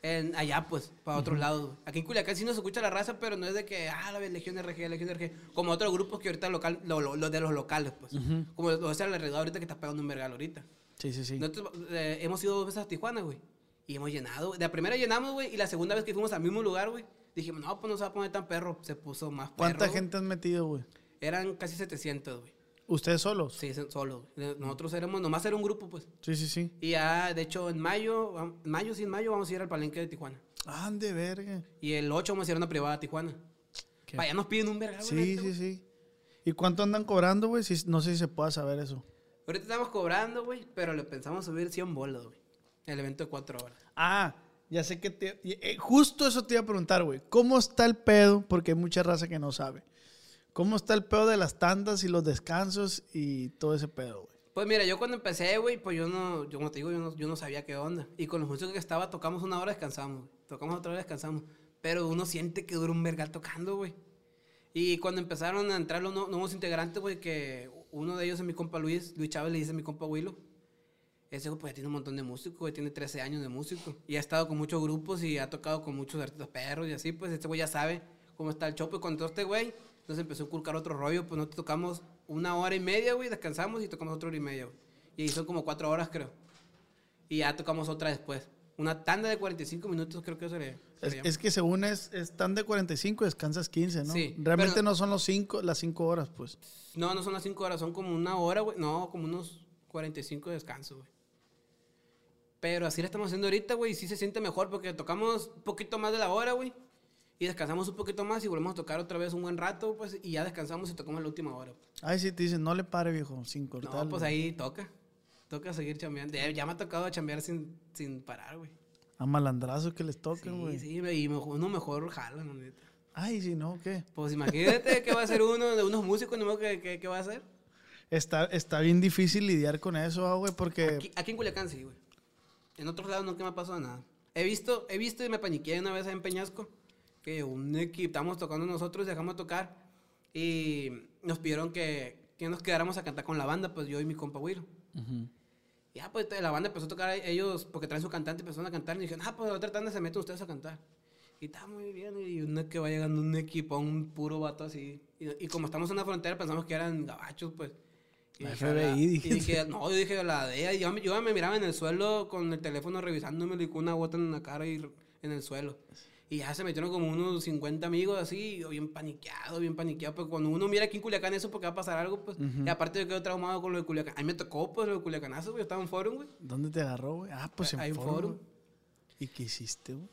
en allá, pues, para otros lados. güey. Aquí en Culiacán sí nos escucha la raza, pero no es de que, ah, la Legión RG, Legión RG, como otros grupos que ahorita local, lo, lo- los de los locales, pues. Como lo es el alrededor ahorita que está pegando un vergal ahorita. Sí, sí, sí. Nosotros eh, hemos ido dos veces a Tijuana, güey. Y hemos llenado. De la primera llenamos, güey. Y la segunda vez que fuimos al mismo lugar, güey. Dijimos, no, pues no se va a poner tan perro. Se puso más perro. ¿Cuánta gente has metido, güey? Eran casi 700, güey. ¿Ustedes solos? Sí, son- solo. Eh, Nosotros éramos, nomás era un grupo, pues. Sí, sí, sí. Y ya, de hecho, en mayo, en mayo, sí, en mayo vamos a ir al palenque de Tijuana. Ande, verga. Y el 8 vamos a ir a una privada a Tijuana. Qué- Para allá nos piden un verga, güey, Sí, neta, sí, güey. sí. ¿Y cuánto andan cobrando, güey? Si- no sé si se pueda saber eso. Ahorita estamos cobrando, güey, pero le pensamos subir 100 bolas, güey. El evento de 4 horas. Ah, ya sé que te... eh, justo eso te iba a preguntar, güey. ¿Cómo está el pedo? Porque hay mucha raza que no sabe. ¿Cómo está el pedo de las tandas y los descansos y todo ese pedo, güey? Pues mira, yo cuando empecé, güey, pues yo no, yo como te digo, yo no, yo no sabía qué onda. Y con los músicos que estaba, tocamos una hora, descansamos. Tocamos otra hora, descansamos. Pero uno siente que dura un vergal tocando, güey. Y cuando empezaron a entrar los nu- nuevos integrantes, güey, que uno de ellos es mi compa Luis, Luis Chávez le dice a mi compa Willow. Ese güey pues tiene un montón de músicos, güey, tiene 13 años de músico. Y ha estado con muchos grupos y ha tocado con muchos artistas perros y así, pues este güey ya sabe cómo está el show. Pues con todo este güey, nos empezó a inculcar otro rollo, pues nosotros tocamos una hora y media, güey, descansamos y tocamos otra hora y media, güey. Y ahí son como cuatro horas, creo. Y ya tocamos otra después. Una tanda de 45 minutos, creo que eso le... se Es, es que según es, están de 45, descansas 15, ¿no? Sí, Realmente pero- no son los cinco, las 5 horas, pues. No, no son las 5 horas, son como una hora, güey. No, como unos 45 de descanso, güey. Pero así la estamos haciendo ahorita, güey. Y sí se siente mejor porque tocamos un poquito más de la hora, güey. Y descansamos un poquito más y volvemos a tocar otra vez un buen rato, pues. Y ya descansamos y tocamos la última hora. Ay, sí, te dicen, no le pare, viejo, sin cortar. No, pues ahí toca. Toca seguir chambeando. Ya, ya me ha tocado chambear sin, sin parar, güey. A malandrazos que les toquen, Sí, güey. sí, y uno mejor jala, la neta. Ay, si no, ¿qué? Pues imagínate qué va a hacer uno de unos músicos, ¿no? ¿Qué, qué, qué va a hacer? Está, está bien difícil lidiar con eso, ah, güey, porque... Aquí, aquí en Culiacán sí, güey. En otros lados nunca me ha pasado nada. He visto, he visto y me paniqué una vez en Peñasco que un equipo, estábamos tocando nosotros, dejamos tocar y nos pidieron que, que nos quedáramos a cantar con la banda, pues yo y mi compa Will. Ya, pues la banda empezó a tocar ellos, porque traen su cantante, empezaron a cantar y dijeron, ah, pues la otra tanda se meten ustedes a cantar. Y está muy bien, y una que va llegando un equipo, un puro vato así. Y, y como estamos en una frontera, pensamos que eran gabachos, pues. Y La dije, FBI, "A la-". Y dije, no, yo dije, la DEA. Yo, yo me miraba en el suelo con el teléfono revisándome y con una gota en la cara y en el suelo. Y ya se metieron como unos 50 amigos así, y yo bien paniqueado, bien paniqueado. Porque cuando uno mira aquí en Culiacán eso, porque va a pasar algo, pues. Y aparte yo quedo traumado con lo de Culiacán. A mí me tocó, pues, lo de Culiacanazo, güey. Yo estaba en forum, güey. ¿Dónde te agarró, güey? Ah, pues en Hay foro. güey. ¿Y qué hiciste, güey?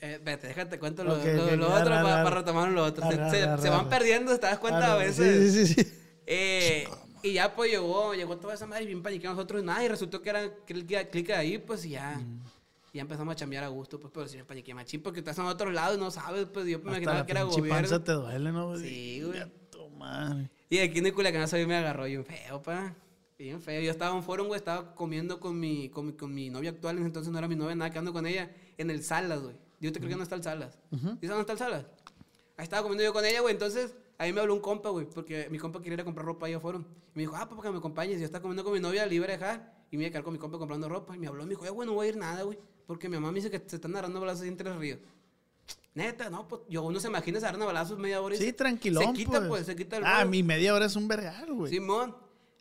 Eh, vete, déjate cuento lo, Ok, lo- lo ok, otro para retomar lo otro. Se, Arre, se- se van perdiendo, ¿te das cuenta? Ah, a veces. Sí, sí, sí. Eh, y ya pues llegó, llegó toda esa madre bien paniqueados nosotros, nada, y resultó que era clic clic ahí, pues y ya. Mm. Ya empezamos a chambear a gusto, pues, pero si me paniqué machín, porque estás en otro lado y no sabes, pues yo me imaginaba que era gobierno. te duele, ¿no? güey? Sí, güey. Madre. Y aquí en el Culiacanazo a mí me agarró bien feo, pa. Bien feo. Yo estaba en foro, güey, estaba comiendo con mi, con, mi, con mi novia actual, entonces no era mi novia, nada, quedando con ella, en el Salas, güey. Yo te creo que no está el Salas. ¿Y sabes dónde está el Salas? Ahí estaba comiendo yo con ella, güey, entonces ahí me habló un compa, güey, porque mi compa quería ir a comprar ropa ahí a foro. Y me dijo, ah, papá, que me acompañes. Y yo estaba comiendo con mi novia, a dejar, y me iba a quedar con mi compa comprando ropa. Y me habló, me dijo, eh, güey, no voy a ir nada, güey, porque mi mamá me dice que se están agarrando balazos en Tres Ríos. Neta, no, pues yo uno se imagina se agarran a balazos media hora y Sí, tranquilón, Se quita, pues, se quita el Ah, mi media hora es un vergal, güey. Simón.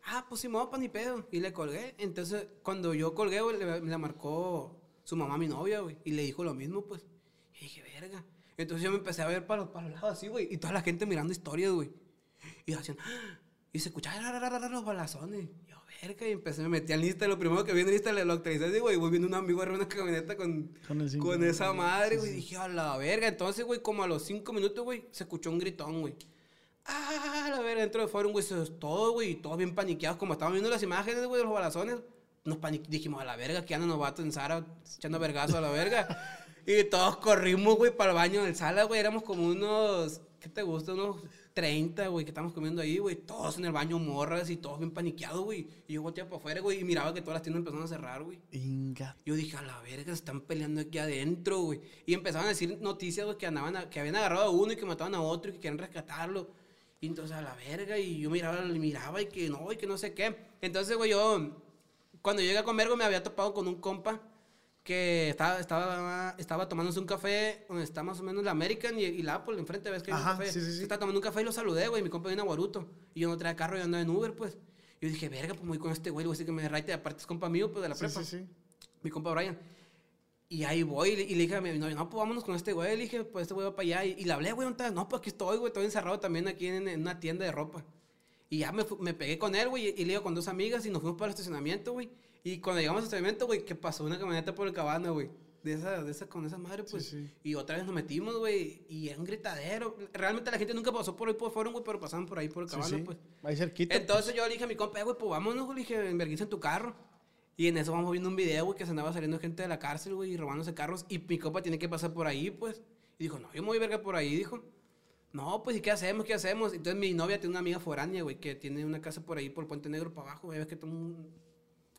Ah, pues Simón, pa' ni pedo. Y le colgué. Entonces, cuando yo colgué, güey, le, le marcó su mamá a mi novia, güey. Y le dijo lo mismo, pues. Y dije, verga. Entonces yo me empecé a ver para los, para los lados así, güey. Y toda la gente mirando historias, güey. Y haciendo, ¡ah! y se escuchaban "Ra, ra, ra, ra", los balazones. Y yo, verga. Y empecé, me metí al lista. Lo primero que vi en lista, le lo actualicé así, güey. Voy viendo un amigo arriba de una camioneta con, Con el cinco- con esa madre, güey. Dije, a la verga. Entonces, güey, como a los cinco minutos, güey, se escuchó un gritón, güey. Ah, la verga, dentro de fueron, güey, se- todo, güey, y todos bien paniqueados, como estaban viendo las imágenes, güey, de los balazones. Nos dijimos, a la verga, que andan los vatos en Sara echando vergazo a la verga. y todos corrimos, güey, para el baño del sala, güey, éramos como unos, ¿qué te gusta? Unos 30, güey, que estamos comiendo ahí, güey, todos en el baño morras y todos bien paniqueados, güey. Y yo volteaba para afuera, güey, y miraba que todas las tiendas empezaron a cerrar, güey. Inga. Yo dije, a la verga, se están peleando aquí adentro, güey. Y empezaban a decir noticias, güey, que andaban, a- que habían agarrado a uno y que mataban a otro y que querían rescatarlo. Y entonces, a la verga, y yo miraba, miraba y que no, y que no sé qué. Entonces, güey, yo, cuando llegué a comer, güey, me había topado con un compa que estaba, estaba, estaba tomándose un café donde está más o menos la American y, y la Apple enfrente, ves que hay un Ajá, café. sí, sí, sí. Estaba tomando un café y lo saludé, güey, mi compa viene a Guaruto. Y yo no traía carro y andaba en Uber, pues. Yo dije, verga, pues muy con este güey, le voy a decir que me raite, aparte es compa mío, pues, de la prepa mi compa Brian. Y ahí voy y le, y le dije a mi novia, no, pues vámonos con este güey. Le dije, pues este güey va para allá. Y, y le hablé, güey. No, pues aquí estoy, güey, estoy encerrado también aquí en, en una tienda de ropa. Y ya me, me pegué con él, güey, y le iba con dos amigas y nos fuimos para el estacionamiento, güey. Y cuando llegamos al estacionamiento, güey, que pasó una camioneta por el cabana, güey. De esa, de esa, con esa madre, pues. sí. Y otra vez nos metimos, güey, y era un gritadero. Realmente la gente nunca pasó por ahí por fueron, güey, pero pasaban por ahí por el cabana, sí. pues. Ahí cerquita. Entonces yo le dije a mi compa, "Eh, güey, pues vámonos, güey. Le dije, enverguiza en tu carro. Y en eso vamos viendo un video, güey, que se andaba saliendo gente de la cárcel, güey, y robándose carros. Y mi compa tiene que pasar por ahí, pues. Y dijo, no, yo me voy verga por ahí, dijo. No, pues, ¿y qué hacemos? ¿Qué hacemos? Entonces mi novia tiene una amiga foránea, güey, que tiene una casa por ahí, por Puente Negro, para abajo, güey. Ves que un,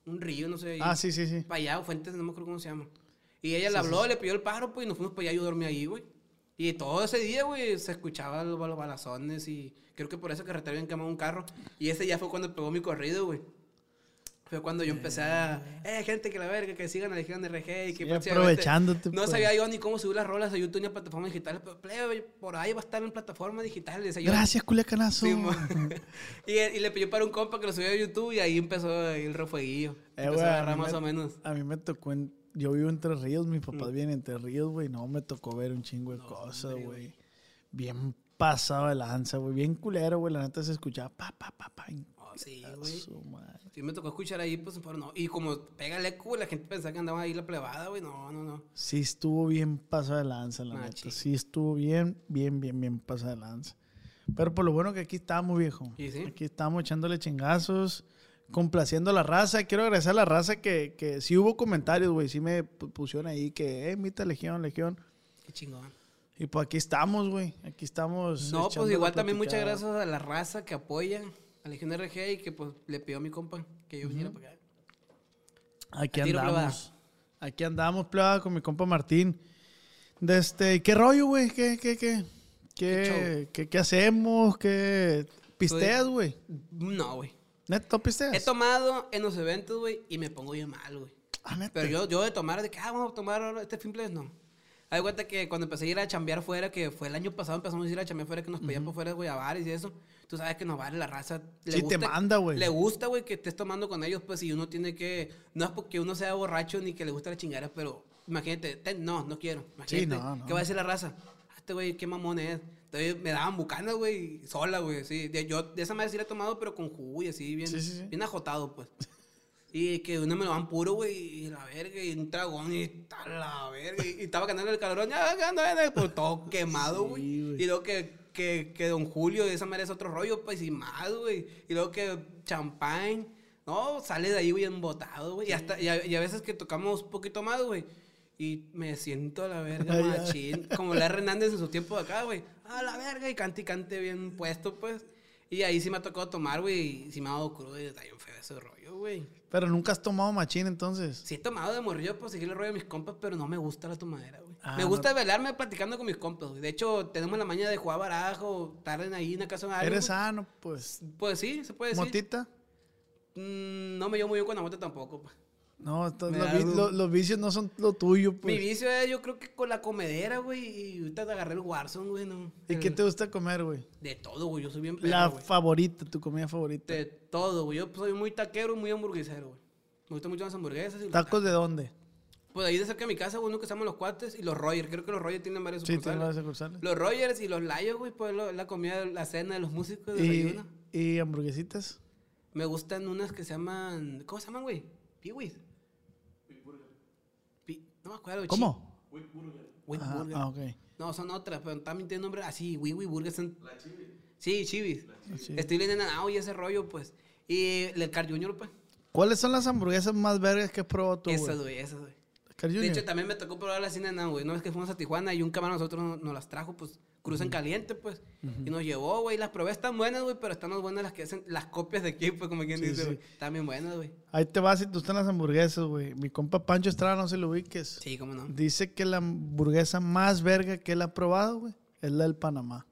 un río, no sé. Ah, sí, sí, sí. Para allá, o Fuentes, no me acuerdo cómo se llama. Y ella le habló, le pidió el paro, pues, y nos fuimos para allá, yo dormí ahí, güey. Y todo ese día, güey, se escuchaban los, los balazones y creo que por esa carretera habían quemado un carro. Y ese ya fue cuando pegó mi corrido, güey. Fue cuando yo empecé a... Eh, gente que la verga, que sigan a Legión de RG y que... Sí, aprovechándote, No pues. sabía yo ni cómo subir las rolas a YouTube ni a plataformas digitales, pero plebe, por ahí va a estar en plataformas digitales. Yo. Gracias, culiacanazo. Sí, y, y le pidió para un compa que lo subió a YouTube y ahí empezó el refueguillo. Eh, empezó a agarrar más me- o menos. A mí me tocó en... Yo vivo en Tres Ríos, mis papás Mm. viven en Tres Ríos, güey. No, me tocó ver un chingo de cosas, güey. Bien pasado de lanza, güey. Bien culero, güey. La neta se escuchaba pa, pa, pa, pa. Sí, güey. Sí, me tocó escuchar ahí, pues, pero no. Y como pega el eco, la gente pensaba que andaba ahí la plebada, güey. No, no, no. Sí estuvo bien pasado de lanza, la neta. Sí estuvo bien, bien, bien, bien pasado de lanza. Pero por lo bueno que aquí estamos, viejo. Sí, sí. Aquí estamos echándole chingazos, complaciendo a la raza. Quiero agradecer a la raza que, que sí hubo comentarios, güey. Sí me pu- pusieron ahí que, eh, invita a Legión, Legión. Qué chingón. Y pues aquí estamos, güey. Aquí estamos. No, pues igual también muchas gracias a la raza que apoya a Legión RG y que pues le pidió a mi compa que yo viniera para acá. Aquí A andamos. Aquí andamos, plebada, con mi compa Martín. De este, ¿Qué rollo, güey? ¿Qué, qué, qué? ¿Qué, qué, qué hacemos? ¿Qué pisteas, güey? No, güey. ¿Neto pisteas? He tomado en los eventos, güey, y me pongo bien mal, güey. Ah. Pero yo, yo de tomar, de que, ah, vamos a tomar este fin no. Hay cuenta que cuando empecé a ir a chambear fuera, que fue el año pasado, empezamos a ir a chambear fuera, que nos pedían por fuera, güey, a bares y eso. Tú sabes que nos vale la raza. Le Sí te manda, güey. Le gusta, güey, que estés tomando con ellos, pues, y uno tiene que... No es porque uno sea borracho ni que le guste la chingada, pero imagínate, ten- no, no quiero. Imagínate, no, no. ¿qué va a decir la raza? Ah, Este güey, qué mamón es. Entonces me daban bucanas, güey, sola, güey, sí. Yo de esa manera sí la he tomado, pero con jugo y así, bien, Sí, sí, sí. bien ajotado, pues. Y que uno me lo dan puro, güey, y la verga, y un dragón, y tal, la verga. Y, y estaba ganando el calorón, ya ganando, pues todo quemado, güey. Sí, y luego que, que, que Don Julio, esa manera es otro rollo, pues, y más, güey. Y luego que champán, no, sale de ahí, güey, embotado, güey. Y, hasta, y, a, y a veces que tocamos un poquito más, güey. Y me siento a la verga, machín. Como la Hernández en su tiempo de acá, güey. A la verga, y cante y cante bien puesto, pues. Y ahí sí me ha tocado tomar, güey, y sí me ha dado crudo y está bien feo ese rollo, güey. Pero nunca has tomado machín, entonces. Sí he tomado de morrillo por seguir el rollo de mis compas, pero no me gusta la tomadera, güey. Ah, me no. gusta velarme platicando con mis compas, güey. De hecho, tenemos la maña de jugar barajo, tarden ahí en la casa de alguien, Eres güey. sano, pues. Pues sí, se puede decir. Motita. Mm, no me llevo muy bien con la mota tampoco, pues. No, los, da vi- algo. lo- los vicios no son lo tuyo, Mi pues. vicio es, yo creo que con la comedera, güey, y ahorita te agarré el Warzone, güey, no. ¿Y qué te gusta comer, güey? De todo, güey, yo soy bien La favorita, tu comida favorita. De todo, güey. Yo soy muy taquero y muy hamburguesero, güey. Me gustan mucho las hamburguesas y los ¿Tacos de dónde? Pues ahí de cerca de mi casa, güey, uno que se llama Los Cuates y los Rogers. Creo que los Rogers tienen varios Sí, sucursales. tiene las sucursales. Los Rogers y los Layos, güey, pues lo- la comida, la cena de los músicos de ¿Y, desayuno. y hamburguesitas? Me gustan unas que se llaman... ¿Cómo se llaman, güey? Piwis. Pi- No me acuerdo. ¿Cómo? Wheat Ah, Burger. ah, ok. No, son otras, pero también tienen nombre así, Wee Wee Burger. Son... Sí, Chivis. Sí. Estoy leyendo ah, y ese rollo, pues. Y el Car Junior, pues. ¿Cuáles son las hamburguesas más vergas que has probado tú, Esas, güey, esas, güey. De hecho, también me tocó probar la cine Nan, güey. Una vez que fuimos a Tijuana y un camarón nosotros nos, nos las trajo, pues, cruzan caliente, pues. Y nos llevó, güey. Las probé, están buenas, güey, pero están más buenas las que hacen las copias de aquí, pues, como quien Sí, dice, sí. güey. Están bien buenas, güey. Ahí te vas y tú estás en las hamburguesas, güey. Mi compa Pancho Estrada, no se lo ubiques. Sí, cómo no. Dice que la hamburguesa más verga que él ha probado, güey, es la del Panamá.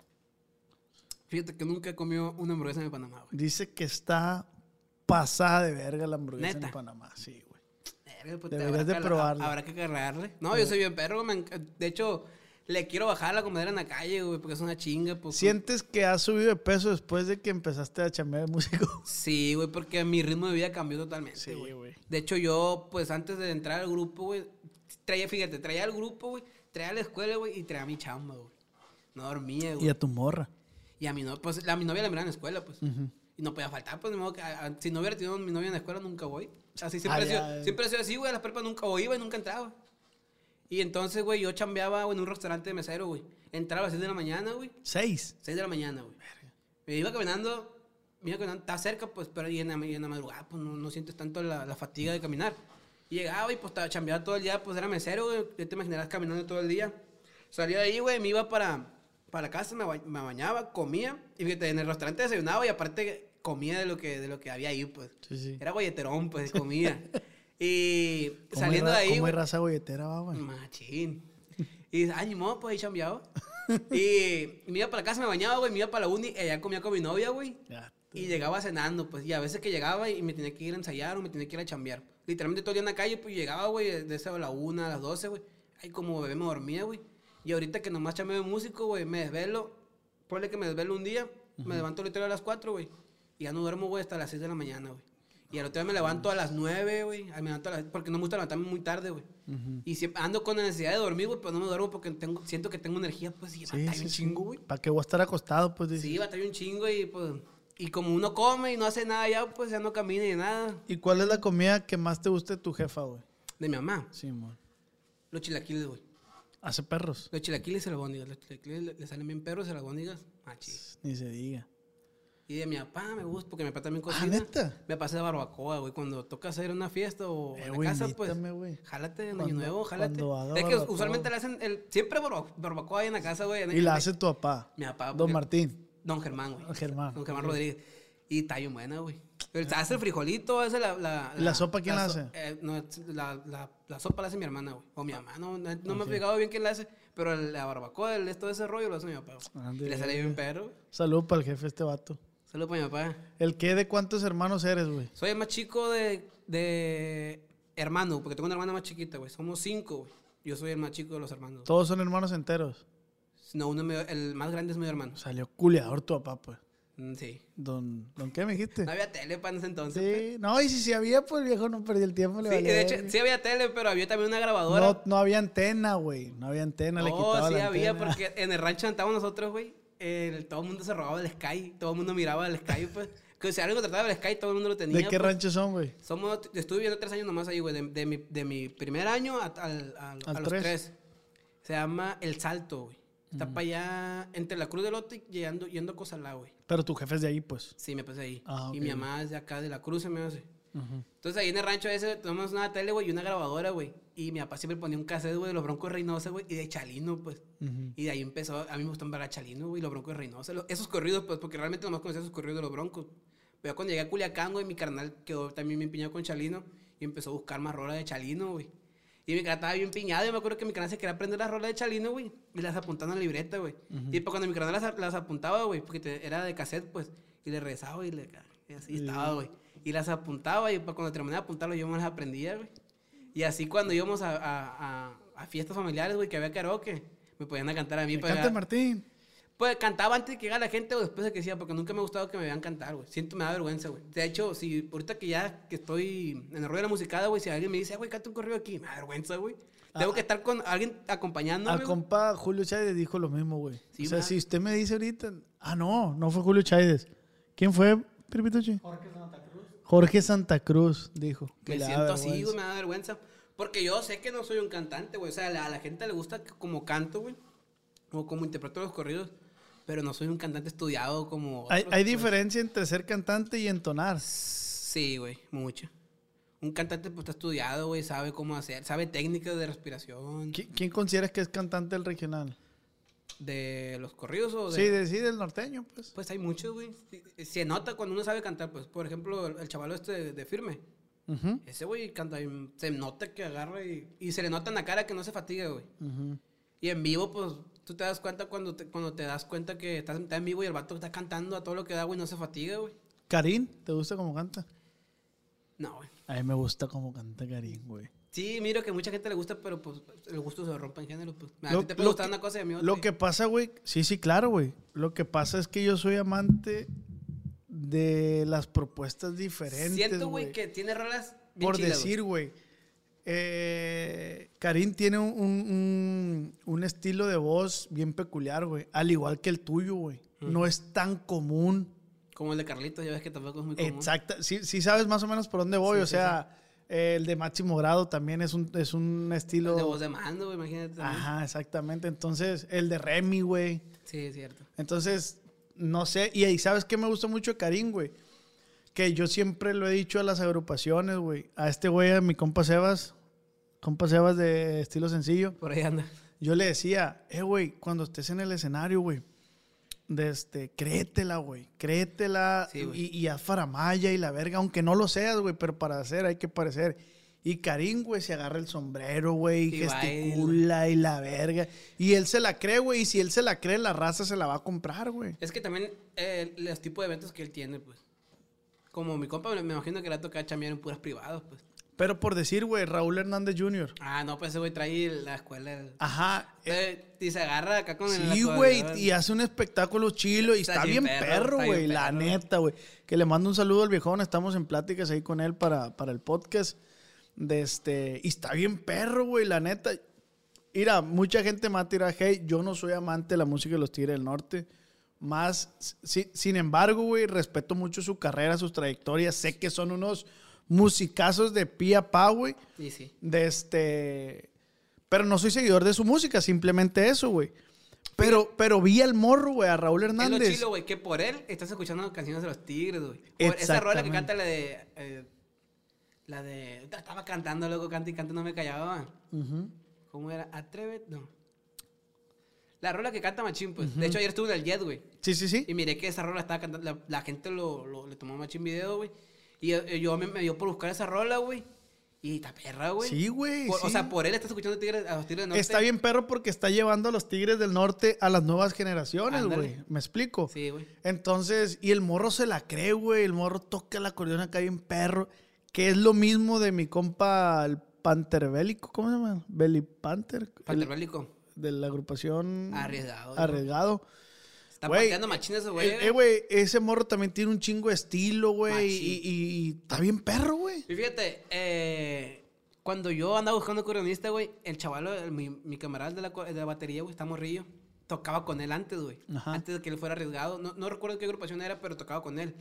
Fíjate que nunca he comido una hamburguesa en Panamá, güey. Dice que está pasada de verga la hamburguesa ¿Neta? en Panamá. Sí, güey. Pues, Deberías de probarla. Habrá que agarrarle. No, yo soy bien perro, me De hecho, le quiero bajar la comedera en la calle, güey, porque es una chinga, pues. ¿Sientes que has subido de peso después de que empezaste a chambear de músico? Sí, güey, porque mi ritmo de vida cambió totalmente, Sí, güey. güey. De hecho, yo, pues, antes de entrar al grupo, güey, traía, fíjate, traía al grupo, güey, traía a la escuela, güey, y traía a mi chamba, güey. No dormía, güey. Y a tu morra. Y a mi novia, pues, la, mi novia la miraba en la escuela, pues. Y no podía faltar, pues, de modo que, a- a- si no hubiera tenido mi novia en la escuela, nunca voy. Así siempre, ha sido, siempre ha sido así, güey, a las prepas nunca o iba y nunca entraba. Y entonces, güey, yo chambeaba güey, en un restaurante de mesero, güey. Entraba a las 6 de la mañana, güey. Seis. 6 de la mañana, güey. Me iba caminando, me iba caminando, está cerca, pues, pero ahí en la, y en la madrugada, pues, no, no sientes tanto la, la fatiga de caminar. Y llegaba y, pues, estaba chambeando todo el día, pues, era mesero, güey. Ya te imaginarás caminando todo el día. Salía de ahí, güey, me iba para, para casa, me, ba- me bañaba, comía. Y fíjate, en el restaurante desayunaba y aparte comía de lo que, de lo que había ahí, pues. Sí, sí. Era golleterón, pues, comía. y ¿Cómo saliendo de ahí, ¿Cómo güey. raza golletera, va, güey? Machín. Y ay, ni modo, pues ahí chambeaba. y me iba para la casa, me bañaba, güey, me iba para la uni, allá comía con mi novia, güey. Ya. Y llegaba cenando, pues, y a veces que llegaba y me tenía que ir a ensayar o me tenía que ir a chambear. Literalmente todo el día en la calle, pues llegaba, güey, de esa a la una, a las doce, güey. Ahí como bebé me dormía, güey. Y ahorita que nomás chambeo de músico, güey, me desvelo. Ponle que me desvelo un día, me levanto literal a las cuatro, güey. Y ya no duermo, güey, hasta las seis de la mañana, güey. Y al otro día me levanto a las nueve, güey. Me levanto a las- Porque no me gusta levantarme muy tarde, güey. Y siempre ando con la necesidad de dormir, güey, pero no me duermo porque tengo, siento que tengo energía, pues, y Sí, batalla sí, un chingo, güey. ¿Para qué voy a estar acostado? Pues dices. Sí, batalla un chingo y pues. Y como uno come y no hace nada ya, pues ya no camina ni nada. ¿Y cuál es la comida que más te gusta de tu jefa, güey? De mi mamá. Sí, amor. Los chilaquiles, güey. Hace perros. Los chilaquiles y las albóndigas. Los chilaquiles le, le salen bien perros y las albóndigas, machis. Ni se diga. Y de mi papá me gusta, porque mi papá también Ah, cocina. ¿neta? Me pasa de barbacoa, güey. Cuando toca hacer una fiesta o Eh, en la casa, pues. Jálate en Año Nuevo, jálate. Es que usualmente le hacen el, siempre barba- barbacoa ahí en la casa, güey. Y la hace tu papá. Mi papá. Don Martín. Don Germán, güey. Don Germán. Don Germán Rodríguez. Y está bien buena, güey. El- Hace el frijolito, hace la... ¿La, ¿Y la sopa quién la hace? eh, no, la, sopa la hace mi hermana, güey. O mi mamá, no, no, me ha fijado bien quién la hace. Pero la barbacoa, el, esto de ese rollo lo hace mi papá. güey. Ande, y le sale bien perro. güey. Salud para el jefe este vato. Saludos para mi papá. ¿El qué de cuántos hermanos eres, güey? Soy el más chico de, de hermano, porque tengo una hermana más chiquita, güey. Somos cinco, güey. Yo soy el más chico de los hermanos. Todos son hermanos enteros. No, uno es medio- el más grande es mi hermano. Salió culeador tu papá, pues. Mm, Sí. Don, ¿Don qué me dijiste? No había tele para ese entonces. pues. Sí, no, y si sí había, pues el viejo no perdió el tiempo. Le Sí, valía de hecho, sí había tele, pero había también una grabadora. no, no había antena, güey. No había antena, le No, quitaba sí la había, antena. porque en el rancho donde estábamos nosotros, güey, el- todo el mundo se robaba el Sky, todo el mundo miraba el Sky, pues. Que si algo trataba del Sky, todo el mundo lo tenía. ¿De qué pues. rancho son, güey? Somos, estuve viviendo tres años nomás ahí, güey, de, de mi, de mi primer año a, los tres. tres. Se llama El Salto, güey. Está para allá, entre la Cruz del Lote y llegando, yendo a Cozalá, güey. Pero tu jefe es de ahí, pues. Sí, me pasé ahí. Ah, Y mi mamá es de acá, de la Cruz, se me hace. Entonces ahí en el rancho ese tenemos una tele, güey, y una grabadora, güey. Y mi papá siempre ponía un cassette, güey, de los Broncos Reynosa, güey, y de Chalino, pues. Ujú. Y de ahí empezó, a mí me gustan ver a Chalino, güey, los Broncos Reynosa. Esos corridos, pues, porque realmente nomás conocía esos corridos de los Broncos. Pero cuando llegué a Culiacán, güey, mi carnal quedó también bien piñado con Chalino y empezó a buscar más rolas de Chalino, güey. Y mi carnal estaba bien piñado. Yo me acuerdo que mi carnal se quería aprender las rolas de Chalino, güey. Y las apuntaba en la libreta, güey. Y pues cuando mi carnal las, las apuntaba, güey, porque te- era de cassette, pues. Y le rezaba y le... Y así estaba, güey. Y las apuntaba y pues cuando terminé de apuntarlo yo me las aprendía, güey. Y así cuando íbamos a, a, a- a fiestas familiares, güey, que había karaoke, me podían a cantar a mí. Me pues, canta Martín. pues cantaba antes de que llegara la gente o después de que decía, porque nunca me ha gustado que me vean cantar, güey. Siento, me da vergüenza, güey. De hecho, si ahorita que ya que estoy en el rollo de la musicada, güey, si alguien me dice, "Ah, güey, canta un corrido aquí, me da vergüenza, güey. Tengo que estar con alguien acompañándome. Al compa Julio Chávez dijo lo mismo, güey. Sí, o sea, si usted me dice ahorita. Ah, no, no fue Julio Chávez. ¿Quién fue, Piripituchi? Jorge Santa Cruz, dijo. que Me siento así, güey, me da vergüenza. Porque yo sé que no soy un cantante, güey. O sea, a la, a la gente le gusta como canto, güey. O como interpreto los corridos. Pero no soy un cantante estudiado como. Hay, otros, hay pues. diferencia entre ser cantante y entonar. Sí, güey, mucha. Un cantante pues está estudiado, güey, sabe cómo hacer, sabe técnicas de respiración, ¿Qui- ¿Quién consideras que es cantante del regional? De los corridos o de... Sí, de, sí, del norteño, pues. Pues hay muchos, güey. Se nota cuando uno sabe cantar, pues, por ejemplo, el, el chaval este de, de Firme. Ese güey canta, bien, se nota que agarra y, y se le nota en la cara que no se fatiga, güey. Y en vivo, pues, tú te das cuenta cuando te, cuando te das cuenta que estás, está en vivo y el vato está cantando a todo lo que da, güey, no se fatiga, güey. Karim, ¿te gusta cómo canta? No, güey. A mí me gusta cómo canta Karim, güey. Sí, miro que mucha gente le gusta, pero pues el gusto se rompe en género, pues. A Lo- ti te puede gustar que- una cosa y a mí otra. Lo que pasa, güey, sí, sí, claro, güey. Lo que pasa es que yo soy amante de las propuestas diferentes. Siento, güey, que tiene rolas bien Por chidas, decir, güey. Eh, Karim tiene un, un- estilo de voz bien peculiar, güey. Al igual que el tuyo, güey. No es tan común. Como el de Carlitos, ya ves que tampoco es muy común. Exacto. Sí, sí sabes más o menos por dónde voy. Sí, o sea, el de máximo grado también es un, es un estilo. De voz de mando, güey, imagínate. también. Ajá, exactamente. Entonces, el de Remy, güey. Sí, es cierto. Entonces, no sé. Y ahí, ¿sabes qué me gusta mucho de Karim, güey? Que yo siempre lo he dicho a las agrupaciones, güey. A este güey, a mi compa Sebas, compa Sebas de estilo sencillo, Por ahí anda. yo le decía, eh, güey, cuando estés en el escenario, güey, de este, créetela, güey, créetela Sí, güey. y, y haz faramaya y la verga, aunque no lo seas, güey, pero para hacer hay que parecer. Y Karim, güey, se agarra el sombrero, güey, y gesticula y la verga. Y él se la cree, güey. Y si él se la cree, la raza se la va a comprar, güey. Es que también eh, los tipos de eventos que él tiene, pues. Como mi compa, me, imagino que le va a tocar chambear en puras privados, pues. Pero por decir, güey, Raúl Hernández Jr. Ah, no, pues ese güey trae la escuela. Ajá. Eh, y se agarra acá con el. Sí, güey, y hace un espectáculo chilo y está, Está bien perro, güey, la perro. neta, güey. Que le mando un saludo al viejón, estamos en pláticas ahí con él para, para el podcast. De este, y está bien perro, güey, la neta. Mira, mucha gente me va a tirar hey, yo no soy amante de la música de los Tigres del Norte. Más, si- sin embargo, güey, respeto mucho su carrera, sus trayectorias. Sé que son unos musicazos de pie a pa, güey. Y sí. De este. Pero no soy seguidor de su música, simplemente eso, güey. Pero, pero vi al morro, güey, a Raúl Es lo Hernández. chilo, güey, que por él estás escuchando canciones de los Tigres, güey. Esa rola que canta la de. eh, la de. Estaba cantando, luego canta y canta, no me callaba. ¿Cómo era? Atrévete. No. La rola que canta Machín, pues. De hecho, ayer estuve en el Jet, güey. Sí, sí, sí. Y miré que esa rola estaba cantando. La, la gente lo, lo- le tomó Machín video, güey. Y yo me, me dio por buscar esa rola, güey. Y está perra, güey. Sí, güey, Por- O sea, por él estás escuchando Tigres, a los Tigres del Norte. Está bien perro porque está llevando a los Tigres del Norte a las nuevas generaciones, güey. ¿Me explico? Sí, güey. Entonces, y el morro se la cree, güey. El morro toca el acordeón acá bien perro. Que es lo mismo de mi compa, el Panterbélico. ¿Cómo se llama? Belly Panther. el- Panterbélico. de la agrupación Arriesgado. Arriesgado. Güey, pateando machín ese güey. Eh, eh, güey, ese morro también tiene un chingo de estilo, güey. Y, y- y está bien perro, güey. Y fíjate, eh, cuando yo andaba buscando acordeonista, güey, el chaval, el- mi, mi camarada de la, co- de la batería, güey, está morrillo, tocaba con él antes, güey. Antes de que él fuera arriesgado. No, no recuerdo qué agrupación era, pero tocaba con él.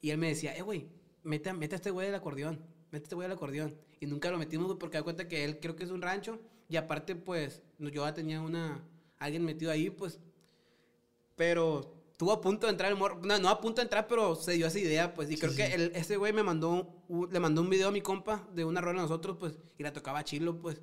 Y él me decía, eh, güey, mete, a- mete a este güey al acordeón. Mete a este güey al acordeón. Y nunca lo metimos, güey, porque da cuenta que él creo que es un rancho. Y aparte, pues, yo ya tenía una... Alguien metido ahí, pues... Pero estuvo a punto de entrar el morro. No, no a punto de entrar, pero se dio esa idea, pues. Y creo que el- ese güey me mandó, un- le mandó un video a mi compa de una rola a nosotros, pues. Y la tocaba chilo, pues.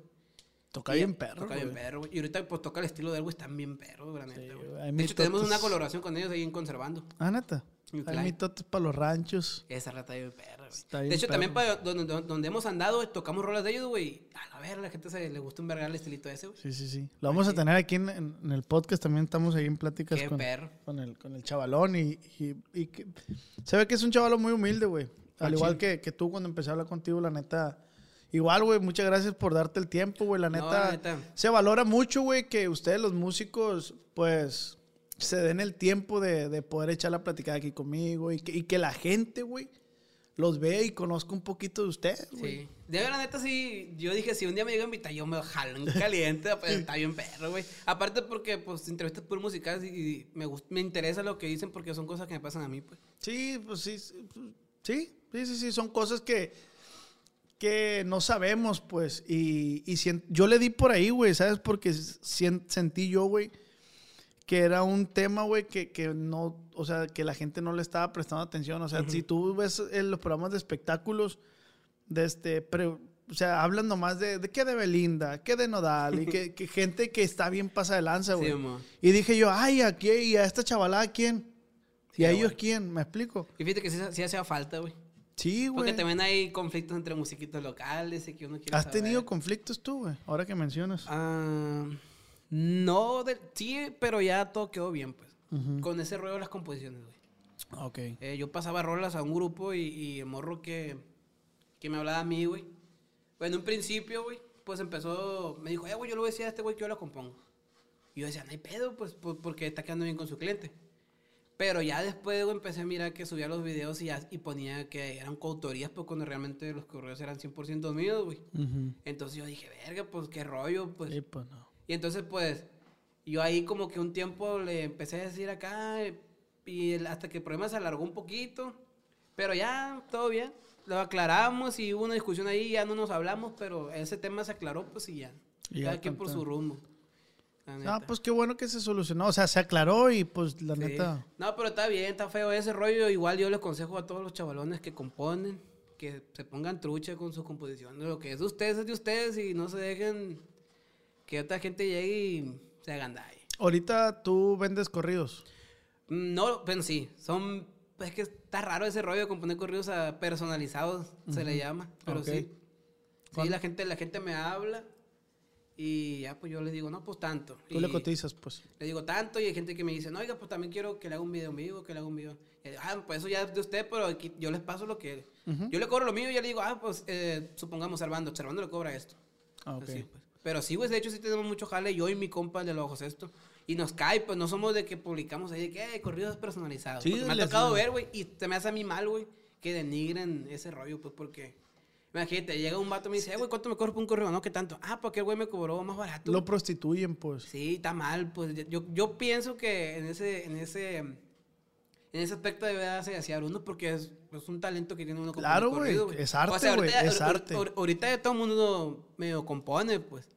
Toca Y- bien perro, Toca bien güey. perro, güey. Y ahorita, pues, toca el estilo de él, güey. Están bien perro, güey, la neta, güey. güey, hay De hecho, tenemos una colaboración con ellos ahí en Conservando. Ah, neta. Mi Hay client. mitotes para los ranchos. Esa rata bien perra, güey. De hecho, perro. también para donde, hemos andado, güey, tocamos rolas de ellos, güey. A la ver, a la gente se le gusta un vergal el estilito ese, güey. Sí, sí, sí. Lo vamos a tener aquí en, en- en el podcast. También estamos ahí en pláticas Qué con, perro. con el, con el chavalón. Y, y- y que- se ve que es un chavalón muy humilde, güey. Al Machín. igual que, que tú cuando empecé a hablar contigo, la neta. Igual, güey, muchas gracias por darte el tiempo, güey. La No, neta, la neta. Se valora mucho, güey, que ustedes, los músicos, pues, se den el tiempo de, de poder echar la platicada aquí conmigo. Y que, y que la gente, güey, los vea y conozca un poquito de ustedes, güey. Sí. De verdad, neta, sí. Yo dije, si un día me llega a invitar, yo me jalo en caliente. está bien perro, güey. Aparte porque, pues, entrevistas por musicales y, me, me interesa lo que dicen porque son cosas que me pasan a mí, pues. Sí, pues sí, sí, sí, sí, sí, son cosas que, que no sabemos, pues, y, y sien- yo le di por ahí, güey, ¿sabes? Porque sien- sentí yo, güey, que era un tema, güey, que, que no, o sea, que la gente no le estaba prestando atención, o sea, si tú ves en los programas de espectáculos, de este, pre- o sea, hablan nomás de, de qué de Belinda, qué de Nodal, y que, que gente que está bien pasa de lanza, güey. Sí, y dije yo, ay, ¿a quién? ¿Y a esta chavalada quién? ¿Y Sí, a güey. ellos quién? ¿Me explico? Y fíjate que sí, sí hacía falta, güey. Sí, Porque güey. también hay conflictos entre musiquitos locales y que uno quiere ¿Has saber. tenido conflictos tú, güey? Ahora que mencionas. Ah, no, de- sí, pero ya todo quedó bien, pues. Con ese rollo de las composiciones, güey. ok. Eh, yo pasaba rolas a un grupo y, y el morro que, que me hablaba a mí, güey. Pues en un principio, güey, pues empezó, me dijo, eh, güey, yo le voy a decir a este güey que yo la compongo. Y yo decía, no hay pedo, pues, por- porque está quedando bien con su cliente. Pero ya después, güey, empecé a mirar que subía los videos y, ponía que eran coautorías, pues cuando realmente los correos eran 100% míos, güey. Entonces yo dije, verga, pues qué rollo, pues. Sí, pues no. Y entonces, pues, yo ahí como que un tiempo le empecé a decir acá, y hasta que el problema se alargó un poquito, pero ya, todo bien. Lo aclaramos y hubo una discusión ahí, ya no nos hablamos, pero ese tema se aclaró, pues, y ya. Y ya Cada quien por su rumbo. Ah, neta. pues qué bueno que se solucionó. O sea, se aclaró y pues la Sí. neta. No, pero está bien, está feo ese rollo. Igual yo le aconsejo a todos los chavalones que componen, que se pongan trucha con sus composiciones. Lo que es de ustedes es de ustedes y no se dejen que otra gente llegue y se hagan daño. Ahorita tú vendes corridos. No, bueno, sí, son... Es que está raro ese rollo de componer corridos a personalizados, se le llama, pero Ok. sí. Sí, la gente, la gente me habla y ya pues yo les digo, no, pues tanto. Tú le Y cotizas, pues. Le digo tanto y hay gente que me dice, no, oiga, pues también quiero que le haga un video vivo, que le haga un video. Y digo, ah, pues eso ya es de usted, pero aquí yo les paso lo que... Yo le cobro lo mío y ya le digo, ah, pues eh, supongamos Servando, Servando le cobra esto. Ah, ok. Así, pues. Pero sí, pues de hecho sí tenemos mucho jale, yo y mi compa el de los ojos esto. Y nos cae, pues no somos de que publicamos ahí de que "Eh, corridos personalizados. Sí, me ha tocado ver, güey, y se me hace a mí mal, güey, que denigren ese rollo, pues porque. Imagínate, llega un vato y me dice, "Eh, güey, ¿cuánto me cobras por un correo? No, ¿qué tanto? Ah, porque el güey me cobró más barato. Lo prostituyen, pues. Sí, está mal, pues yo, yo pienso que en ese, en ese, en ese aspecto debe darse hacia uno porque es, es un talento que tiene uno como Claro, güey, es arte, güey, ya- es arte. ahor- Ahorita ya todo el mundo medio compone, pues.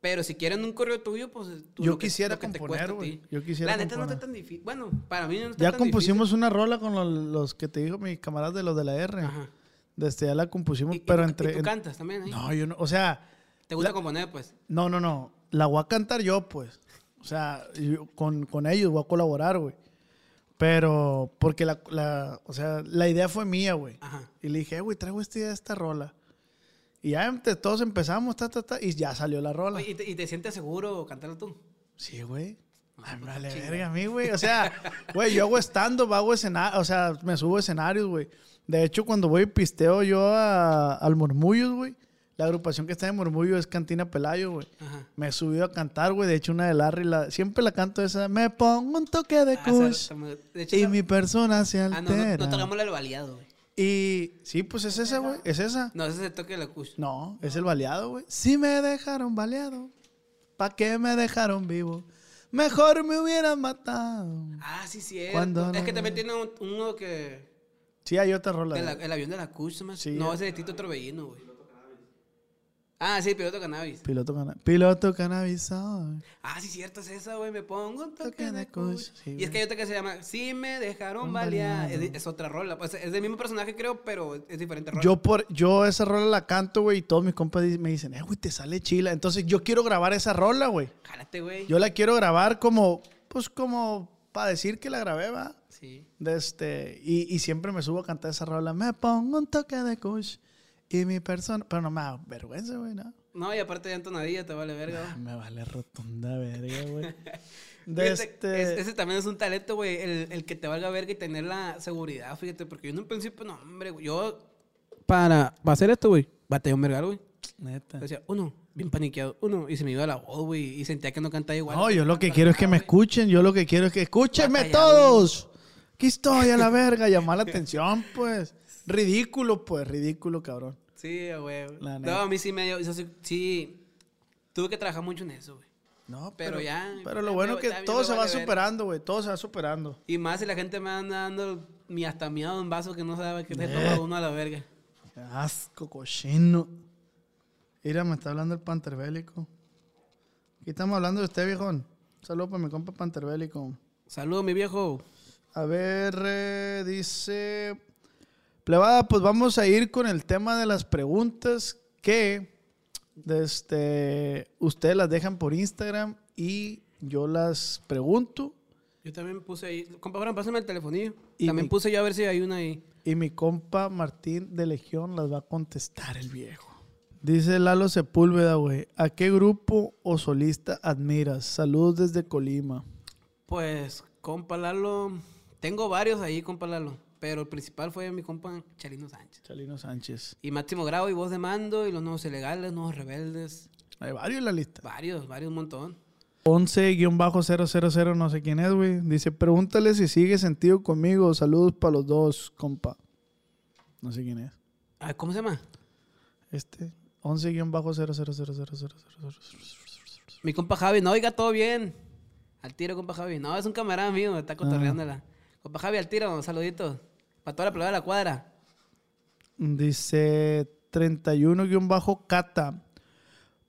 Pero si quieren un correo tuyo, pues tú Yo lo que- quisiera lo que componer, güey. Yo quisiera La neta no está tan difícil. Bueno, para mí no está Ya tan compusimos una rola con los, los que te dijo mi camarada de los de la R. difícil. Ajá. Desde ya la compusimos, Y, pero entre... y tú cantas también, ¿eh? No, yo no, o sea, ¿Te gusta la- componer, pues? no, no, no. La voy a cantar yo, pues. O sea, yo- con, con ellos voy a colaborar, güey. Pero, porque la, la, o sea, la idea fue mía, güey. Ajá. Y le dije, "Eh, güey, traigo esta idea, esta rola. Y ya entre todos empezamos, ta, ta, ta, y ya salió la rola. Oye, ¿y, te, y te sientes seguro cantarlo tú? Sí, güey. Ay, me vale chingón. verga a mí, güey. O sea, güey, yo hago stand-up, hago escenario, o sea, me subo a escenarios, güey. De hecho, cuando voy y pisteo yo a- al Murmullos, güey, la agrupación que está en Murmullo es Cantina Pelayo, güey. Ajá. Me he subido a cantar, güey. De hecho, una de Larry, la, siempre la canto esa. Me pongo un toque de Ah, kush de hecho, y mi persona se Ah, no, altera. no, no tocamos el baleado, güey. Y sí, pues es esa, güey. Es esa. No, ese es el toque de la kush. No, es el baleado, güey. Si me dejaron baleado, ¿pa' qué me dejaron vivo? Mejor me hubieran matado. Ah, sí, sí. ¿Cuándo Es no? que también tiene un- uno que. Sí, hay otra rola. de- el avión de la Kush, hace. Sí, No, ese de Tito Torbellino, güey. Ah, sí, piloto cannabis. Piloto, cana- Piloto cannabis. Ah, sí, cierto, es esa, güey. Me pongo un toque de Kush. sí, y es que hay otra que se llama Si me dejaron balear. Es, es otra rola. Pues es del mismo personaje, creo, pero es diferente rola. Yo, por, yo esa rola la canto, güey, y todos mis compas me dicen, eh, güey, te sale chila. Entonces yo quiero grabar esa rola, güey. Jálate, güey. Yo la quiero grabar como, pues como para decir que la grabé, va. Sí. De este, y, y siempre me subo a cantar esa rola. Me pongo un toque de kush y mi persona. Pero no me da vergüenza, güey, ¿no? No, y aparte de entonadilla, te vale verga. Me vale rotunda verga, güey. Este. es- ese también es un talento, güey. El, el que te valga verga y tener la seguridad, fíjate. Porque yo en un principio, no, hombre, güey. Yo, para, para hacer esto, güey, batallé un vergal, güey. Neta. Decía, uno, bien paniqueado, uno. Y se me iba la voz, güey. Y sentía que no cantaba igual. No, yo lo que quiero es que me escuchen. Yo lo que quiero es que escúchenme Batallado. todos. Aquí estoy a la verga. Llamar la atención, pues. Ridículo, pues. Ridículo, cabrón. Sí, güey. No, a mí sí me dio. sí, sí, tuve que trabajar mucho en eso, güey. No, Pero ya- Pero lo bueno es que todo se va vale superando, güey. Todo se va superando. Y más si la gente me anda dando mi hasta miado en vaso que no sabe que se Eh. toma uno a la verga. Qué asco, cochino. Mira, me está hablando el panterbélico. Aquí estamos hablando de usted, viejón. Un saludo para mi compa panterbélico. Saludos, mi viejo. A ver, eh, dice. Plebada, pues vamos a ir con el tema de las preguntas que este, ustedes las dejan por Instagram y yo las pregunto. Yo también puse ahí. Compa, Fran, pásame el telefonillo. Y también mi- puse yo a ver si hay una ahí. Y mi compa Martín de Legión las va a contestar el viejo. Dice Lalo Sepúlveda, güey. ¿A qué grupo o solista admiras? Saludos desde Colima. Pues, compa Lalo. Tengo varios ahí, compa Lalo. Pero el principal fue mi compa Chalino Sánchez. Chalino Sánchez. Y Máximo Grau y Voz de Mando y los nuevos ilegales, nuevos rebeldes. Hay varios en la lista. Varios, varios, un montón. 11-000, no sé quién es, güey. Dice, pregúntale si sigue sentido conmigo. Saludos para los dos, compa. No sé quién es. Ah, ¿Cómo se llama? Este. 11-000000000. Mi compa Javi. No, oiga, todo bien. Al tiro, compa Javi. No, es un camarada mío, me está cotorreándola. Compa Javi, al tiro, saluditos. Para toda la plebe de la cuadra. Dice 31-Cata.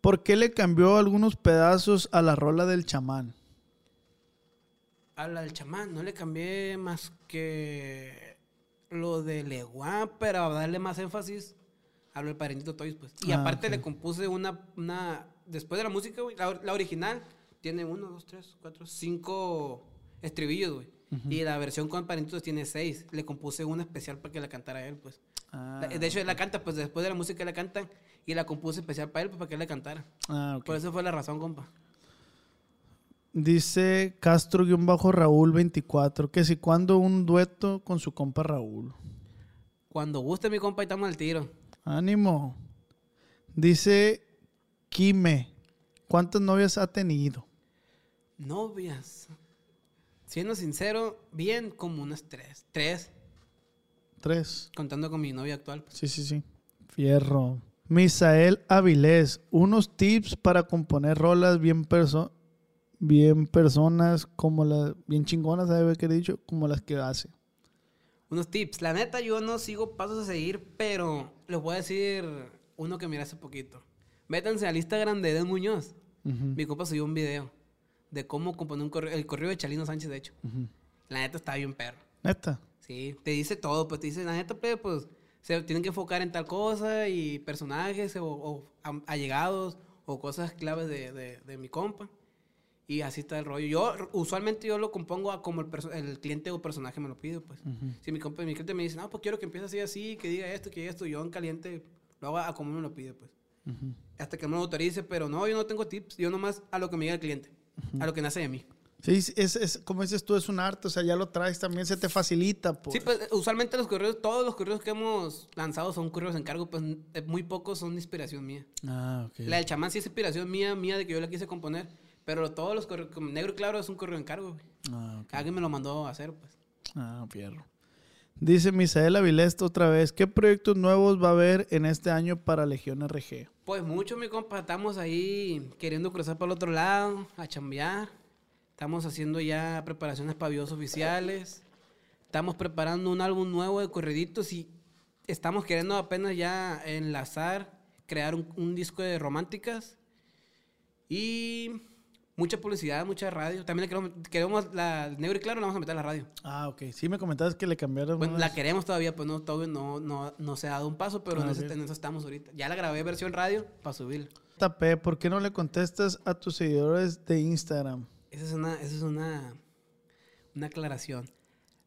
¿Por qué le cambió algunos pedazos a la rola del chamán? A la del chamán, no le cambié más que lo de Leguán, pero a darle más énfasis a lo del Parentito Toys, pues. Y Ah, aparte le compuse una, una, después de la música, güey, la, la original tiene uno, dos, tres, cuatro, cinco estribillos, güey. Y la versión con Parentitos tiene seis. Le compuse una especial para que la cantara él, pues. Ah, de hecho, él la canta, pues después de la música la cantan y la compuse especial para él, pues para que él la cantara. Ah. Por eso fue la razón, compa. Dice Castro-Raúl24 que si cuando un dueto con su compa Raúl. Cuando guste mi compa, estamos al tiro. Ánimo. Dice Kime, ¿cuántas novias ha tenido? Novias. Siendo sincero, bien como unas tres. Tres, Tres. contando con mi novia actual. pues. Sí, sí, sí. Fierro. Misael Avilés, unos tips para componer rolas bien perso bien personas como las bien chingonas, ¿sabe qué he dicho? Como las que hace. Unos tips. La neta, yo no sigo pasos a seguir, pero les voy a decir uno que miré hace poquito. Métanse al Instagram de Eden Muñoz. Mi compa subió un video de cómo componer un correo, el correo de Chalino Sánchez, de hecho. La neta está bien perro. Neta. Sí, te dice todo, pues te dice, la neta, pues, se tienen que enfocar en tal cosa y personajes o, o allegados o cosas claves de, de- de mi compa. Y así está el rollo. Yo, usualmente yo lo compongo a como el, el cliente o personaje me lo pide, pues. Si mi, compa, mi cliente me dice, no, pues quiero que empiece así, así, que diga esto, que diga esto, yo en caliente lo hago a como me lo pide, pues. Hasta que me lo autorice, pero no, yo no tengo tips, yo nomás a lo que me diga el cliente, a lo que nace de mí. Sí, es, es, como dices tú, es un arte, o sea, ya lo traes también, se te facilita. Pues. Sí, pues usualmente los correos, todos los correos que hemos lanzado son correos de encargo, pues muy pocos son de inspiración mía. Ah, ok. La del chamán sí es inspiración mía, mía de que yo la quise componer, pero todos los correos, como negro y claro es un correo de encargo, güey. Ah, ok. Alguien me lo mandó a hacer, pues. Ah, fierro. Dice Misael Avilés otra vez, ¿qué proyectos nuevos va a haber en este año para Legión RG? Pues mucho, mi compa, estamos ahí queriendo cruzar para el otro lado, a chambear. Estamos haciendo ya preparaciones para videos oficiales. Estamos preparando un álbum nuevo de corriditos y estamos queriendo apenas ya enlazar, crear un, un disco de románticas. Y mucha publicidad, mucha radio. También le queremos, queremos la negro y claro, la vamos a meter a la radio. Ah, ok. Sí, me comentabas que le cambiaron. Bueno, unas- la queremos todavía, pues no, todavía no, no, no se ha dado un paso, pero Ah, en, eso, ok. en eso estamos ahorita. Ya la grabé versión radio para subirla. JP, ¿por qué no le contestas a tus seguidores de Instagram? Esa es una, esa es una, una aclaración.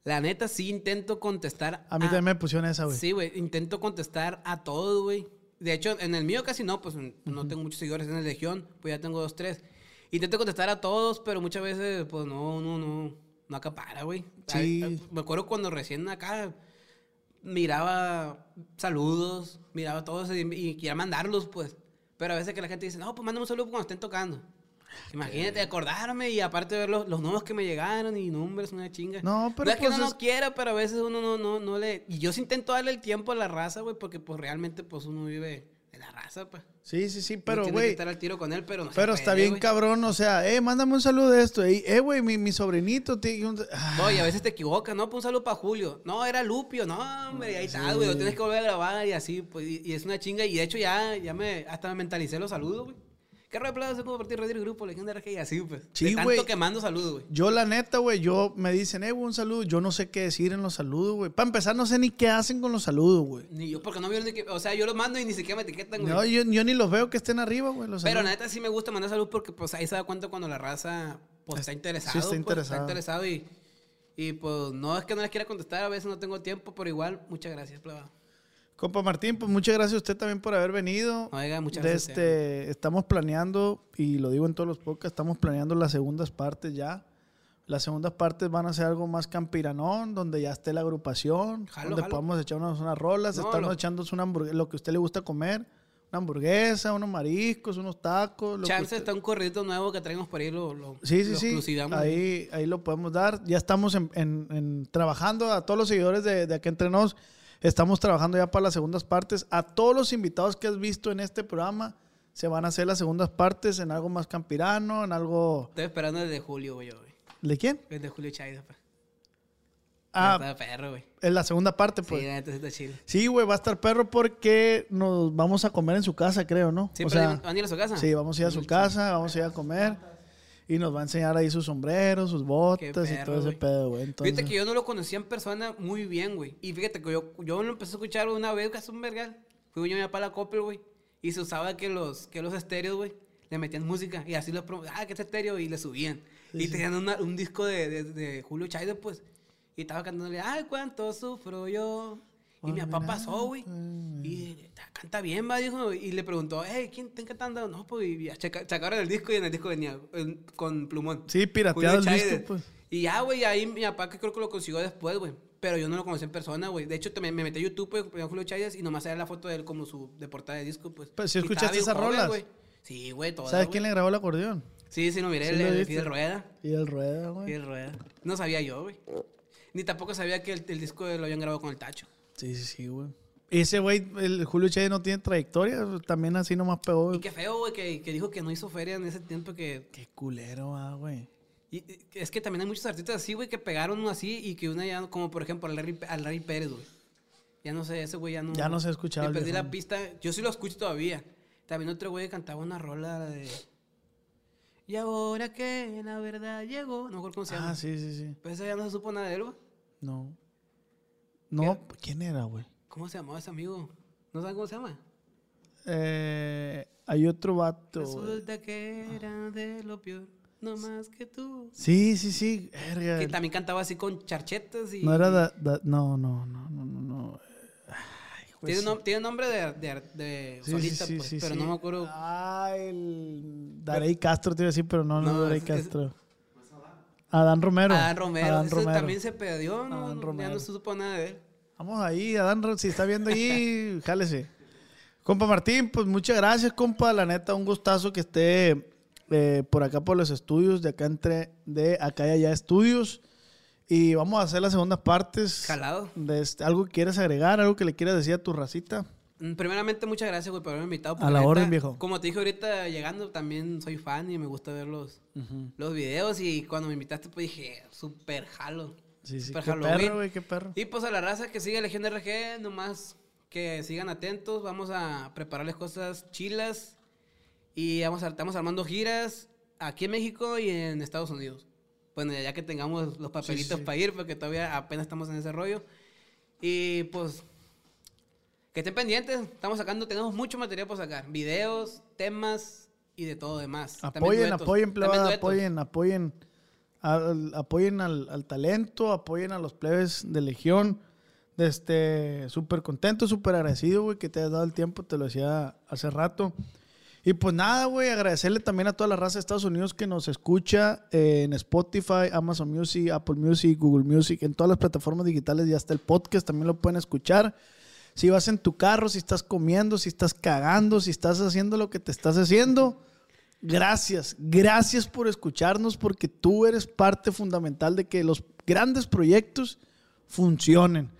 La neta, sí intento contestar. A mí también me pusieron esa, güey. Sí, güey. Intento contestar a todos, güey. De hecho, en el mío casi no, pues no tengo muchos seguidores en el Legión, pues ya tengo dos, tres. Intento contestar a todos, pero muchas veces, pues no, no, no, no acapara, güey. Sí. Ay, ay, Me acuerdo cuando recién acá miraba saludos, miraba todos y, y quería mandarlos, pues. Pero a veces que la gente dice, no, pues mándame un saludo cuando estén tocando. Imagínate, acordarme y aparte ver los, los nuevos que me llegaron y nombres, una chinga. No, pero No es que pues uno es- no quiera, pero a veces uno no, no, no le... Y yo sí intento darle el tiempo a la raza, güey, porque pues realmente pues uno vive la raza, pues. Sí, sí, sí, pero, güey. estar al tiro con él, pero no se Pero está puede, bien cabrón, o sea, eh, mándame un saludo de esto. Eh, güey, mi, mi sobrinito. Ah, No, y a veces te equivocas, ¿no? Pues un saludo para Julio. No, era Lupio. No, hombre, ahí está, güey. Lo tienes que volver a grabar y así, pues. Y, y es una chinga. Y de hecho ya, ya me... Hasta me mentalicé los saludos, güey. ¿Qué rollo de como partir radio grupo? Legión y así, pues. Sí, de tanto que mando saludos, güey. Yo, la neta, güey, yo me dicen, eh, güey, un saludo. Yo no sé qué decir en los saludos, güey. Para empezar, no sé ni qué hacen con los saludos, güey. Ni yo, porque no vieron ni que... O sea, yo los mando y ni siquiera me etiquetan, güey. No, yo, yo ni los veo que estén arriba, güey. Pero la saludos. neta sí me gusta mandar salud porque pues ahí se da cuenta cuando la raza pues está interesado. sí está pues, interesado. interesado y, y pues no es que no les quiera contestar, a veces no tengo tiempo, pero igual, muchas gracias, pleba. Compa Martín, pues muchas gracias a usted también por haber venido. Oiga, muchas gracias. Este, estamos planeando, y lo digo en todos los podcasts, estamos planeando las segundas partes ya. Las segundas partes van a ser algo más campiranón, donde ya esté la agrupación, Jalo, donde jalo. podamos echarnos unas rolas, No, estamos lo- echándonos una hamburguesa, lo que a usted le gusta comer, una hamburguesa, unos mariscos, unos tacos. lo Chance usted- está un corridito nuevo que traemos por ahí, lo, lo, Sí, sí, lo sí. Ahí, ahí lo podemos dar. Ya estamos en, en- en- trabajando a todos los seguidores de, de Aquí Entre Nos. Estamos trabajando ya para las segundas partes. A todos los invitados que has visto en este programa se van a hacer las segundas partes en algo más campirano, en algo... Estoy esperando el de Julio, güey. ¿De quién? El de Julio Chávez, pues. Ah, Está perro, güey. en la segunda parte, pues. neta sí está chido. Sí, güey, va a estar perro porque nos vamos a comer en su casa, creo, ¿no? ¿Sí, O pero sea, van a ir a su casa? Sí, vamos a ir a su casa, vamos a ir a comer y nos va a enseñar ahí sus sombreros, sus botas y perro, todo ese güey. pedo, güey. Entonces, Fíjate que yo no lo conocía en persona muy bien, güey. Y fíjate que yo, yo lo empecé a escuchar una vez, que es un vergal. Fui yo a mi papá la Coppel, güey. Y se usaba que los, que los estéreos, güey, le metían música. Y así los ah, que este estéreo, y le subían. y tenían una- un disco de, de, de Julio Chávez, pues. Y estaba cantándole, ay, cuánto sufro yo. Y mi papá pasó, güey. Y canta bien, va, dijo. Y le preguntó, hey, ¿quién está cantando? No, pues, y sacaron el disco y en el disco venía eh, con plumón. Sí, pirateado el disco, pues. Y ya, güey, ahí mi papá que creo que lo consiguió después, güey. Pero yo no lo conocí en persona, güey. De hecho, también me metí a YouTube, güey, ponía Julio Chávez y nomás era la foto de él como su de portada de disco, pues. Pero Y estaba escuchaste esas joven, rolas. güey. Sí, güey, todas, ¿Sabes quién le grabó el acordeón? Sí, sí, no miré, Sí el, el. Fidel Rueda. Y el rueda, güey. Fidel Rueda. No sabía yo, güey. Ni tampoco sabía que el, el disco lo habían grabado con el Tacho. Sí, sí, sí, güey. Ese güey, el Julio Chávez no tiene trayectoria, también así nomás pegó. Y qué feo, güey, que, que dijo que no hizo feria en ese tiempo que... Qué culero, ah, güey. y- es que también hay muchos artistas así, güey, que pegaron uno así y que una ya, como por ejemplo al Larry, al Larry Pérez, güey. Ya no sé, ese güey ya no... Ya no se ha escuchado Le perdí la pista. Yo sí lo escucho todavía. También otro güey cantaba una rola de... Y ahora que la verdad llegó... No me acuerdo cómo se llama. Ah, sí, sí, sí. Pues ese ya no se supo nada de él, güey. No. No, ¿quién era, güey? ¿Cómo se llamaba ese amigo? ¿No saben cómo se llama? Eh, hay otro vato. Resulta que era de lo peor, no más que tú. Sí, sí, sí. Que también cantaba así con charchetas y... No era da, da- no, no, no, no, no, no. Ay, güey, Tiene, sí. nom- tiene nombre de, de, de Sí, solista, sí, pues, pero no me acuerdo. Ah, el Darey Castro te iba a decir, pero no, no, No, Darey es- Castro. Adán Romero. Adán Romero. Adán ese Romero. también se perdió, ¿no? Adán Ya Romero. no se supo nada de él. Vamos ahí, Adán, si está viendo ahí, jálese. Compa Martín, pues muchas gracias, compa. La neta, un gustazo que esté eh, por acá por los estudios, de acá entre, de acá y allá estudios. Y vamos a hacer las segundas partes. Jalado. De este- ¿Algo que quieras agregar? ¿Algo que le quieras decir a tu racita? Mm, Primeramente, muchas gracias, güey, por haberme invitado. A la neta, orden, viejo. Como te dije ahorita, llegando, también soy fan y me gusta ver los, los videos. Y cuando me invitaste, pues dije, súper jalo. Sí, sí, Súper qué Halloween. perro, güey, qué perro. Y pues a la raza que sigue Legión RG, nomás que sigan atentos. Vamos a prepararles cosas chilas. Y vamos a, estamos armando giras aquí en México y en Estados Unidos. Bueno, ya que tengamos los papelitos sí. para ir, porque todavía apenas estamos en ese rollo. Y pues, que estén pendientes. Estamos sacando, tenemos mucho material por sacar. Videos, temas y de todo demás. Apoyen, apoyen, plebada, apoyen, apoyen. al- apoyen al, al talento, apoyen a los plebes de Legión. Este, súper contento, súper agradecido, güey, que te hayas dado el tiempo, te lo decía hace rato. Y pues nada, güey, agradecerle también a toda la raza de Estados Unidos que nos escucha eh, en Spotify, Amazon Music, Apple Music, Google Music, en todas las plataformas digitales, ya está el podcast, también lo pueden escuchar. Si vas en tu carro, si estás comiendo, si estás cagando, si estás haciendo lo que te estás haciendo, gracias, gracias por escucharnos porque tú eres parte fundamental de que los grandes proyectos funcionen.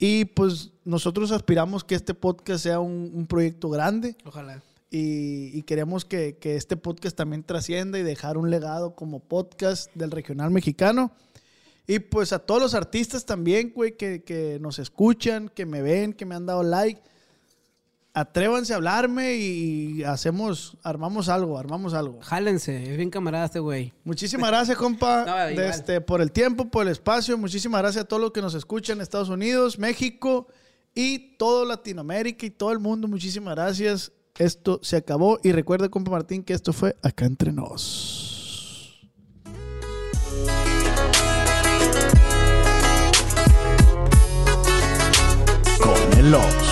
Y pues nosotros aspiramos que este podcast sea un, un proyecto grande Ojalá. y, y queremos que, que este podcast también trascienda y dejar un legado como podcast del regional mexicano. Y pues a todos los artistas también, güey, que, que nos escuchan, que me ven, que me han dado like. Atrévanse a hablarme y hacemos, armamos algo, armamos algo. Jálense, es bien camarada este güey. Muchísimas gracias, compa, No, de este, por el tiempo, por el espacio. Muchísimas gracias a todos los que nos escuchan en Estados Unidos, México y todo Latinoamérica y todo el mundo. Muchísimas gracias. Esto se acabó. Y recuerda, compa Martín, que esto fue Acá Entre Nos. Con